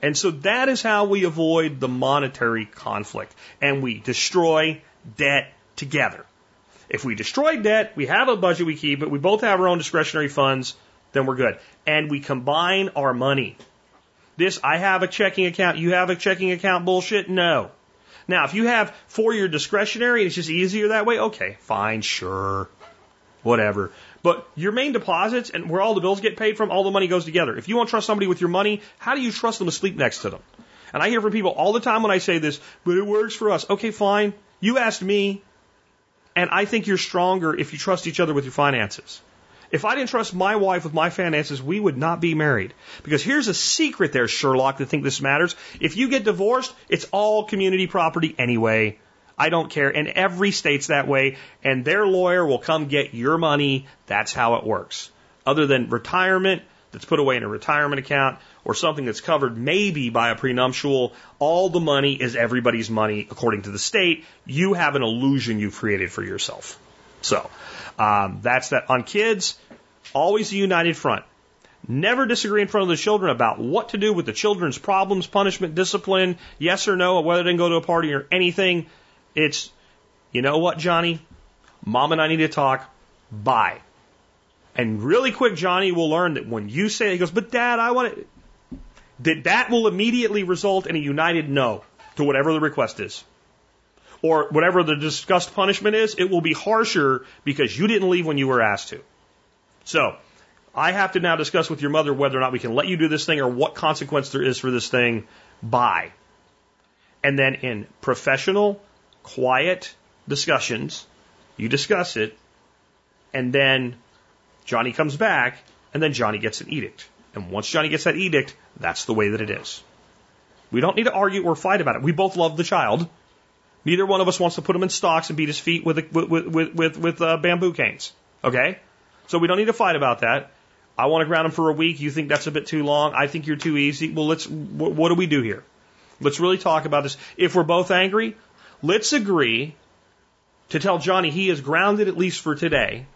Speaker 1: And so that is how we avoid the monetary conflict. And we destroy debt together. If we destroy debt, we have a budget we keep but we both have our own discretionary funds, then we're good. And we combine our money. This, I have a checking account, you have a checking account bullshit? No. Now, if you have for your discretionary, it's just easier that way, okay, fine, sure, whatever. But your main deposits and where all the bills get paid from, all the money goes together. If you want to trust somebody with your money, how do you trust them to sleep next to them? And I hear from people all the time when I say this, but it works for us. Okay, fine. You asked me, and I think you're stronger if you trust each other with your finances. If I didn't trust my wife with my finances, we would not be married. Because here's a secret there, Sherlock, to think this matters. If you get divorced, it's all community property anyway. I don't care. And every state's that way. And their lawyer will come get your money. That's how it works. Other than retirement, that's put away in a retirement account or something that's covered maybe by a prenuptial, all the money is everybody's money according to the state. You have an illusion you've created for yourself. So um, that's that. On kids, always a united front. Never disagree in front of the children about what to do with the children's problems, punishment, discipline, yes or no, whether they can go to a party or anything. It's, you know what, Johnny? Mom and I need to talk. Bye. And really quick, Johnny will learn that when you say, he goes, but dad, I want to, that that will immediately result in a united no to whatever the request is. Or whatever the discussed punishment is, it will be harsher because you didn't leave when you were asked to. So, I have to now discuss with your mother whether or not we can let you do this thing or what consequence there is for this thing. Bye. And then in professional, quiet discussions, you discuss it, and then Johnny comes back, and then Johnny gets an edict. And once Johnny gets that edict, that's the way that it is. We don't need to argue or fight about it. We both love the child. Neither one of us wants to put him in stocks and beat his feet with with with with, with uh, bamboo canes. Okay, so we don't need to fight about that. I want to ground him for a week. You think that's a bit too long? I think you're too easy. Well, let's. Wh- what do we do here? Let's really talk about this. If we're both angry, let's agree to tell Johnny he is grounded at least for today.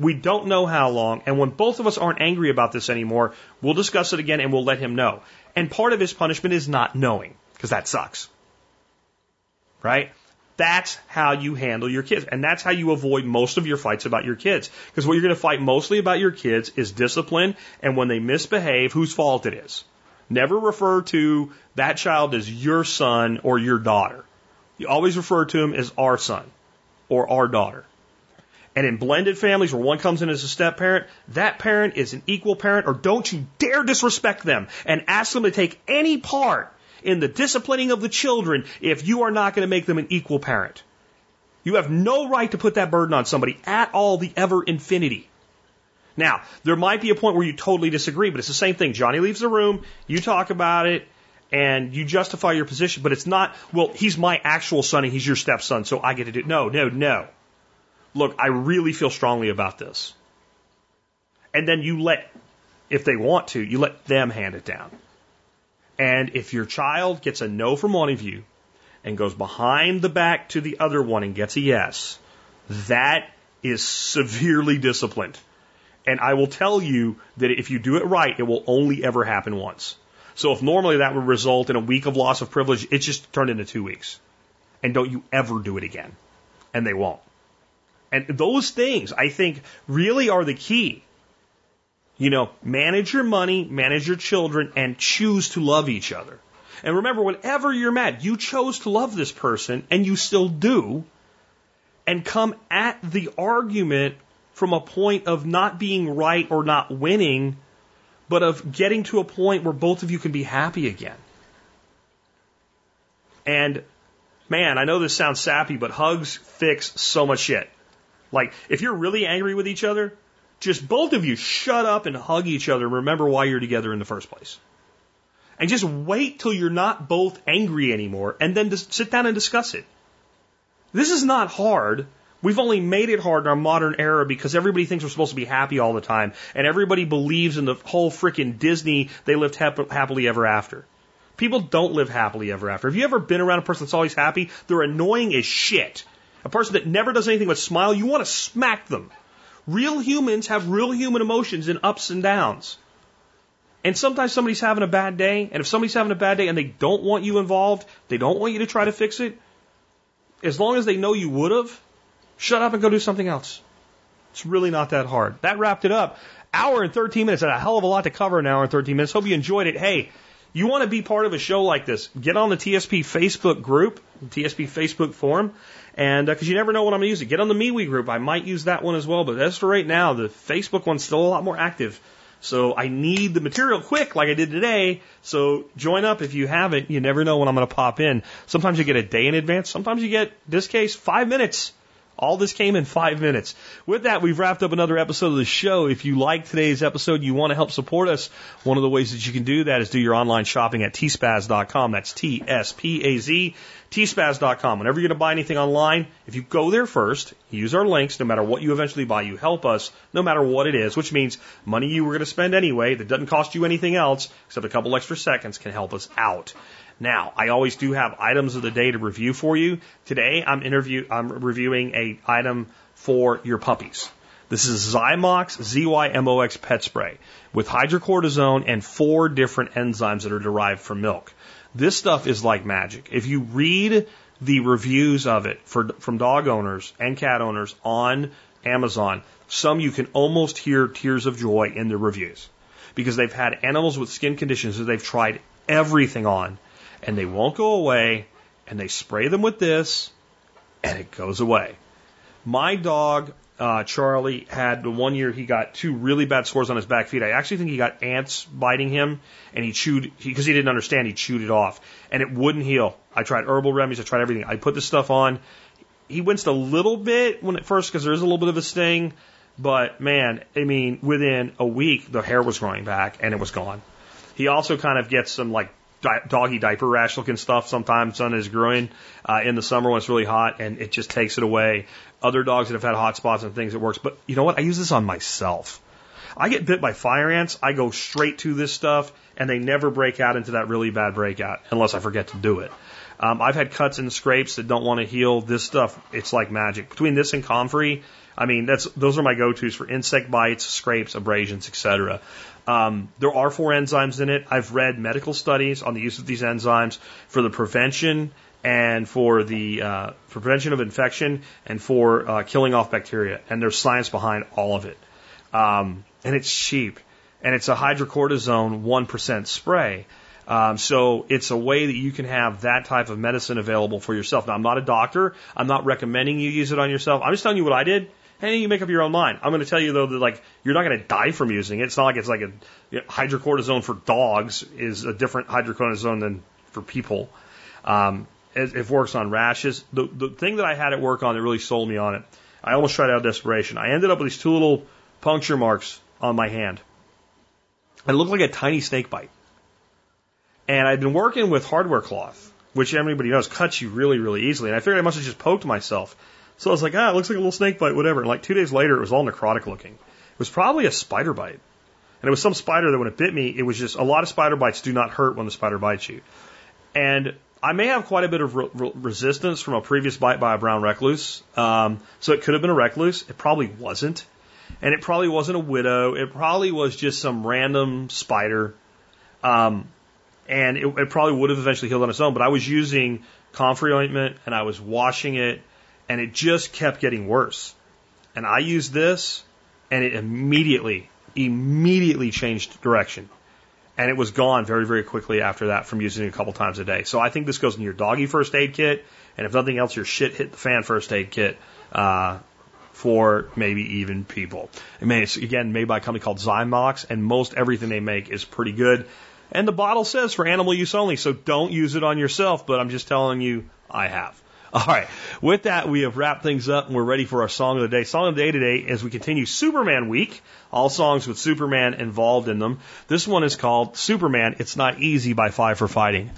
Speaker 1: We don't know how long, and when both of us aren't angry about this anymore, we'll discuss it again and we'll let him know. And part of his punishment is not knowing, because that sucks. Right? That's how you handle your kids. And that's how you avoid most of your fights about your kids. Because what you're going to fight mostly about your kids is discipline and when they misbehave, whose fault it is. Never refer to that child as your son or your daughter. You always refer to him as our son or our daughter. And in blended families where one comes in as a step parent, that parent is an equal parent, or don't you dare disrespect them and ask them to take any part in the disciplining of the children if you are not going to make them an equal parent. You have no right to put that burden on somebody at all, the ever infinity. Now, there might be a point where you totally disagree, but it's the same thing. Johnny leaves the room, you talk about it, and you justify your position, but it's not, well, he's my actual son and he's your stepson, so I get to do it. No, no, no look, I really feel strongly about this. And then you let, if they want to, you let them hand it down. And if your child gets a no from one of you and goes behind the back to the other one and gets a yes, that is severely disciplined. And I will tell you that if you do it right, it will only ever happen once. So if normally that would result in a week of loss of privilege, it's just turned into two weeks. And don't you ever do it again. And they won't. And those things, I think, really are the key. You know, manage your money, manage your children, and choose to love each other. And remember, whenever you're mad, you chose to love this person, and you still do, and come at the argument from a point of not being right or not winning, but of getting to a point where both of you can be happy again. And man, I know this sounds sappy, but hugs fix so much shit. Like, if you're really angry with each other, just both of you shut up and hug each other and remember why you're together in the first place. And just wait till you're not both angry anymore and then just sit down and discuss it. This is not hard. We've only made it hard in our modern era because everybody thinks we're supposed to be happy all the time and everybody believes in the whole freaking Disney they lived hap- happily ever after. People don't live happily ever after. Have you ever been around a person that's always happy? They're annoying as shit. A person that never does anything but smile, you want to smack them. Real humans have real human emotions and ups and downs. And sometimes somebody's having a bad day, and if somebody's having a bad day and they don't want you involved, they don't want you to try to fix it, as long as they know you would have, shut up and go do something else. It's really not that hard. That wrapped it up. Hour and 13 minutes, and a hell of a lot to cover in an hour and 13 minutes. Hope you enjoyed it. Hey, you want to be part of a show like this, get on the TSP Facebook group, TSP Facebook forum, and because uh, you never know what I'm going to use it. Get on the MeWe group. I might use that one as well. But as for right now, the Facebook one's still a lot more active. So I need the material quick, like I did today. So join up if you haven't. You never know when I'm going to pop in. Sometimes you get a day in advance. Sometimes you get, this case, five minutes. All this came in five minutes. With that, we've wrapped up another episode of the show. If you like today's episode, you want to help support us, one of the ways that you can do that is do your online shopping at tspaz.com. That's T-S-P-A-Z, tspaz.com. Whenever you're going to buy anything online, if you go there first, use our links, no matter what you eventually buy, you help us, no matter what it is, which means money you were going to spend anyway that doesn't cost you anything else, except a couple extra seconds, can help us out. Now, I always do have items of the day to review for you. Today, I'm interview, I'm reviewing a item for your puppies This is Zymox, Z-Y-M-O-X pet spray with hydrocortisone and four different enzymes that are derived from milk. This stuff is like magic. If you read the reviews of it for, from dog owners and cat owners on Amazon, some you can almost hear tears of joy in the reviews because they've had animals with skin conditions that they've tried everything on and they won't go away and they spray them with this and it goes away. My dog, uh, Charlie, had the one year he got two really bad sores on his back feet. I actually think he got ants biting him and he chewed, because he, he didn't understand, he chewed it off and it wouldn't heal. I tried herbal remedies, I tried everything. I put this stuff on. He winced a little bit when at first because there is a little bit of a sting, but man, I mean, within a week the hair was growing back and it was gone. He also kind of gets some like di- doggy diaper rash looking stuff sometimes on his groin uh, in the summer when it's really hot, and it just takes it away. Other dogs that have had hot spots and things, it works. But you know what? I use this on myself. I get bit by fire ants, I go straight to this stuff, and they never break out into that really bad breakout unless I forget to do it. Um, I've had cuts and scrapes that don't want to heal. This stuff, it's like magic. Between this and Comfrey, I mean, that's those are my go-tos for insect bites, scrapes, abrasions, etc. Um, there are four enzymes in it. I've read medical studies on the use of these enzymes for the prevention and for the uh, for prevention of infection and for uh, killing off bacteria. And there's science behind all of it. Um, and it's cheap. And it's a hydrocortisone 1% spray. Um, so it's a way that you can have that type of medicine available for yourself. Now, I'm not a doctor. I'm not recommending you use it on yourself. I'm just telling you what I did. And you make up your own mind. I'm going to tell you though that like you're not going to die from using it. It's not like it's like a you know, hydrocortisone for dogs is a different hydrocortisone than for people. Um, it, it works on rashes. The the thing that I had it work on that really sold me on it. I almost tried out of desperation. I ended up with these two little puncture marks on my hand. It looked like a tiny snake bite. And I'd been working with hardware cloth, which everybody knows cuts you really, really easily. And I figured I must have just poked myself. So I was like, ah, it looks like a little snake bite, whatever. And like two days later, it was all necrotic looking. It was probably a spider bite. And it was some spider that when it bit me, it was just a lot of spider bites do not hurt when the spider bites you. And I may have quite a bit of re- re- resistance from a previous bite by a brown recluse. Um, so it could have been a recluse. It probably wasn't. And it probably wasn't a widow. It probably was just some random spider. Um, and it, it probably would have eventually healed on its own. But I was using comfrey ointment and I was washing it and it just kept getting worse. And I used this, and it immediately, immediately changed direction. And it was gone very, very quickly after that from using it a couple times a day. So I think this goes in your doggy first aid kit, and if nothing else, your shit hit the fan first aid kit uh, for maybe even people. I mean, it's again made by a company called Zymox, and most everything they make is pretty good. And the bottle says for animal use only, so don't use it on yourself. But I'm just telling you, I have. All right. With that, we have wrapped things up and we're ready for our song of the day. Song of the day today as we continue Superman week. All songs with Superman involved in them. This one is called Superman. It's not easy by Five for Fighting.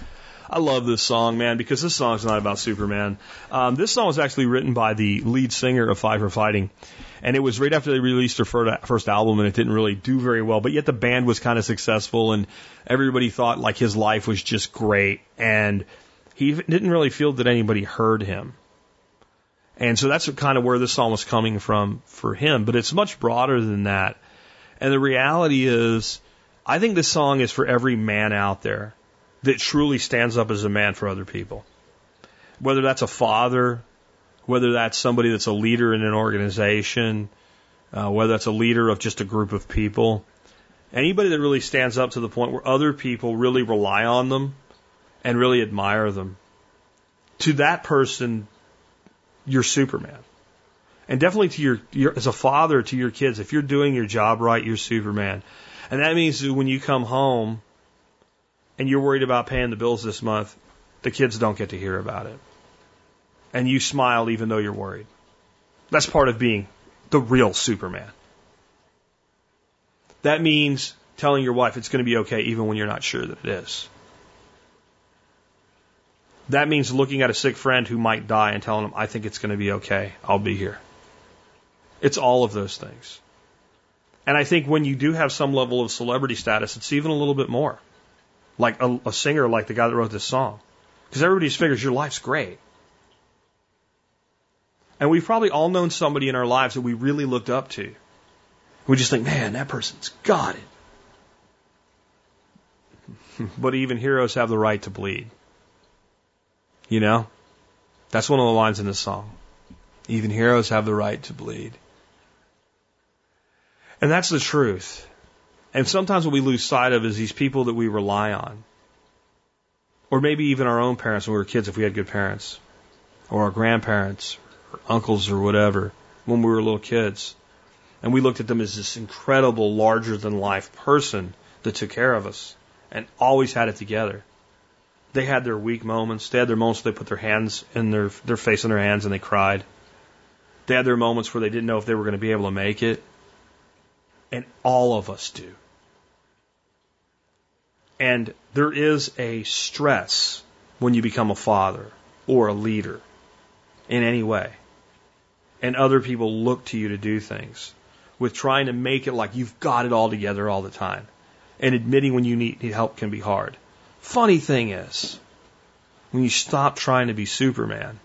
Speaker 1: I love this song, man, because this song's not about Superman. Um, this song was actually written by the lead singer of Five for Fighting. And it was right after they released their first album and it didn't really do very well, but yet the band was kind of successful and everybody thought like his life was just great. And he didn't really feel that anybody heard him. And so that's kind of where this song was coming from for him, but it's much broader than that. And the reality is, I think this song is for every man out there that truly stands up as a man for other people. Whether that's a father, whether that's somebody that's a leader in an organization, uh, whether that's a leader of just a group of people, anybody that really stands up to the point where other people really rely on them and really admire them. To that person, you're Superman. And definitely to your, your, as a father to your kids, if you're doing your job right, you're Superman. And that means that when you come home and you're worried about paying the bills this month, the kids don't get to hear about it. And you smile even though you're worried. That's part of being the real Superman. That means telling your wife it's going to be okay even when you're not sure that it is. That means looking at a sick friend who might die and telling them, I think it's going to be okay. I'll be here. It's all of those things. And I think when you do have some level of celebrity status, it's even a little bit more. Like a, a singer like the guy that wrote this song. Because everybody figures your life's great. And we've probably all known somebody in our lives that we really looked up to. We just think, man, that person's got it. but even heroes have the right to bleed. You know? That's one of the lines in the song. Even heroes have the right to bleed. And that's the truth. And sometimes what we lose sight of is these people that we rely on. Or maybe even our own parents when we were kids, if we had good parents. Or our grandparents, or uncles, or whatever, when we were little kids. And we looked at them as this incredible, larger than life person that took care of us and always had it together. They had their weak moments. They had their moments where they put their hands in their, their face in their hands and they cried. They had their moments where they didn't know if they were going to be able to make it. And all of us do. And there is a stress when you become a father or a leader in any way. And other people look to you to do things with trying to make it like you've got it all together all the time. And admitting when you need help can be hard. Funny thing is, when you stop trying to be Superman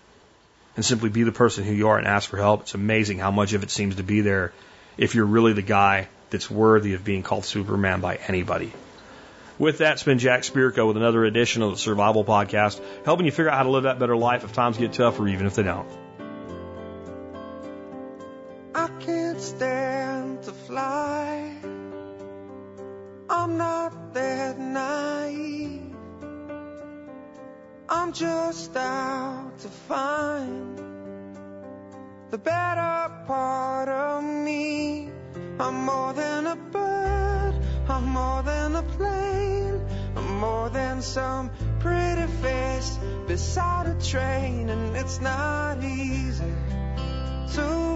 Speaker 1: and simply be the person who you are and ask for help, it's amazing how much of it seems to be there if you're really the guy that's worthy of being called Superman by anybody. With that, it's been Jack Spirko with another edition of the Survival Podcast, helping you figure out how to live that better life if times get tough or even if they don't.
Speaker 2: A plane. More than some pretty face beside a train, and it's not easy to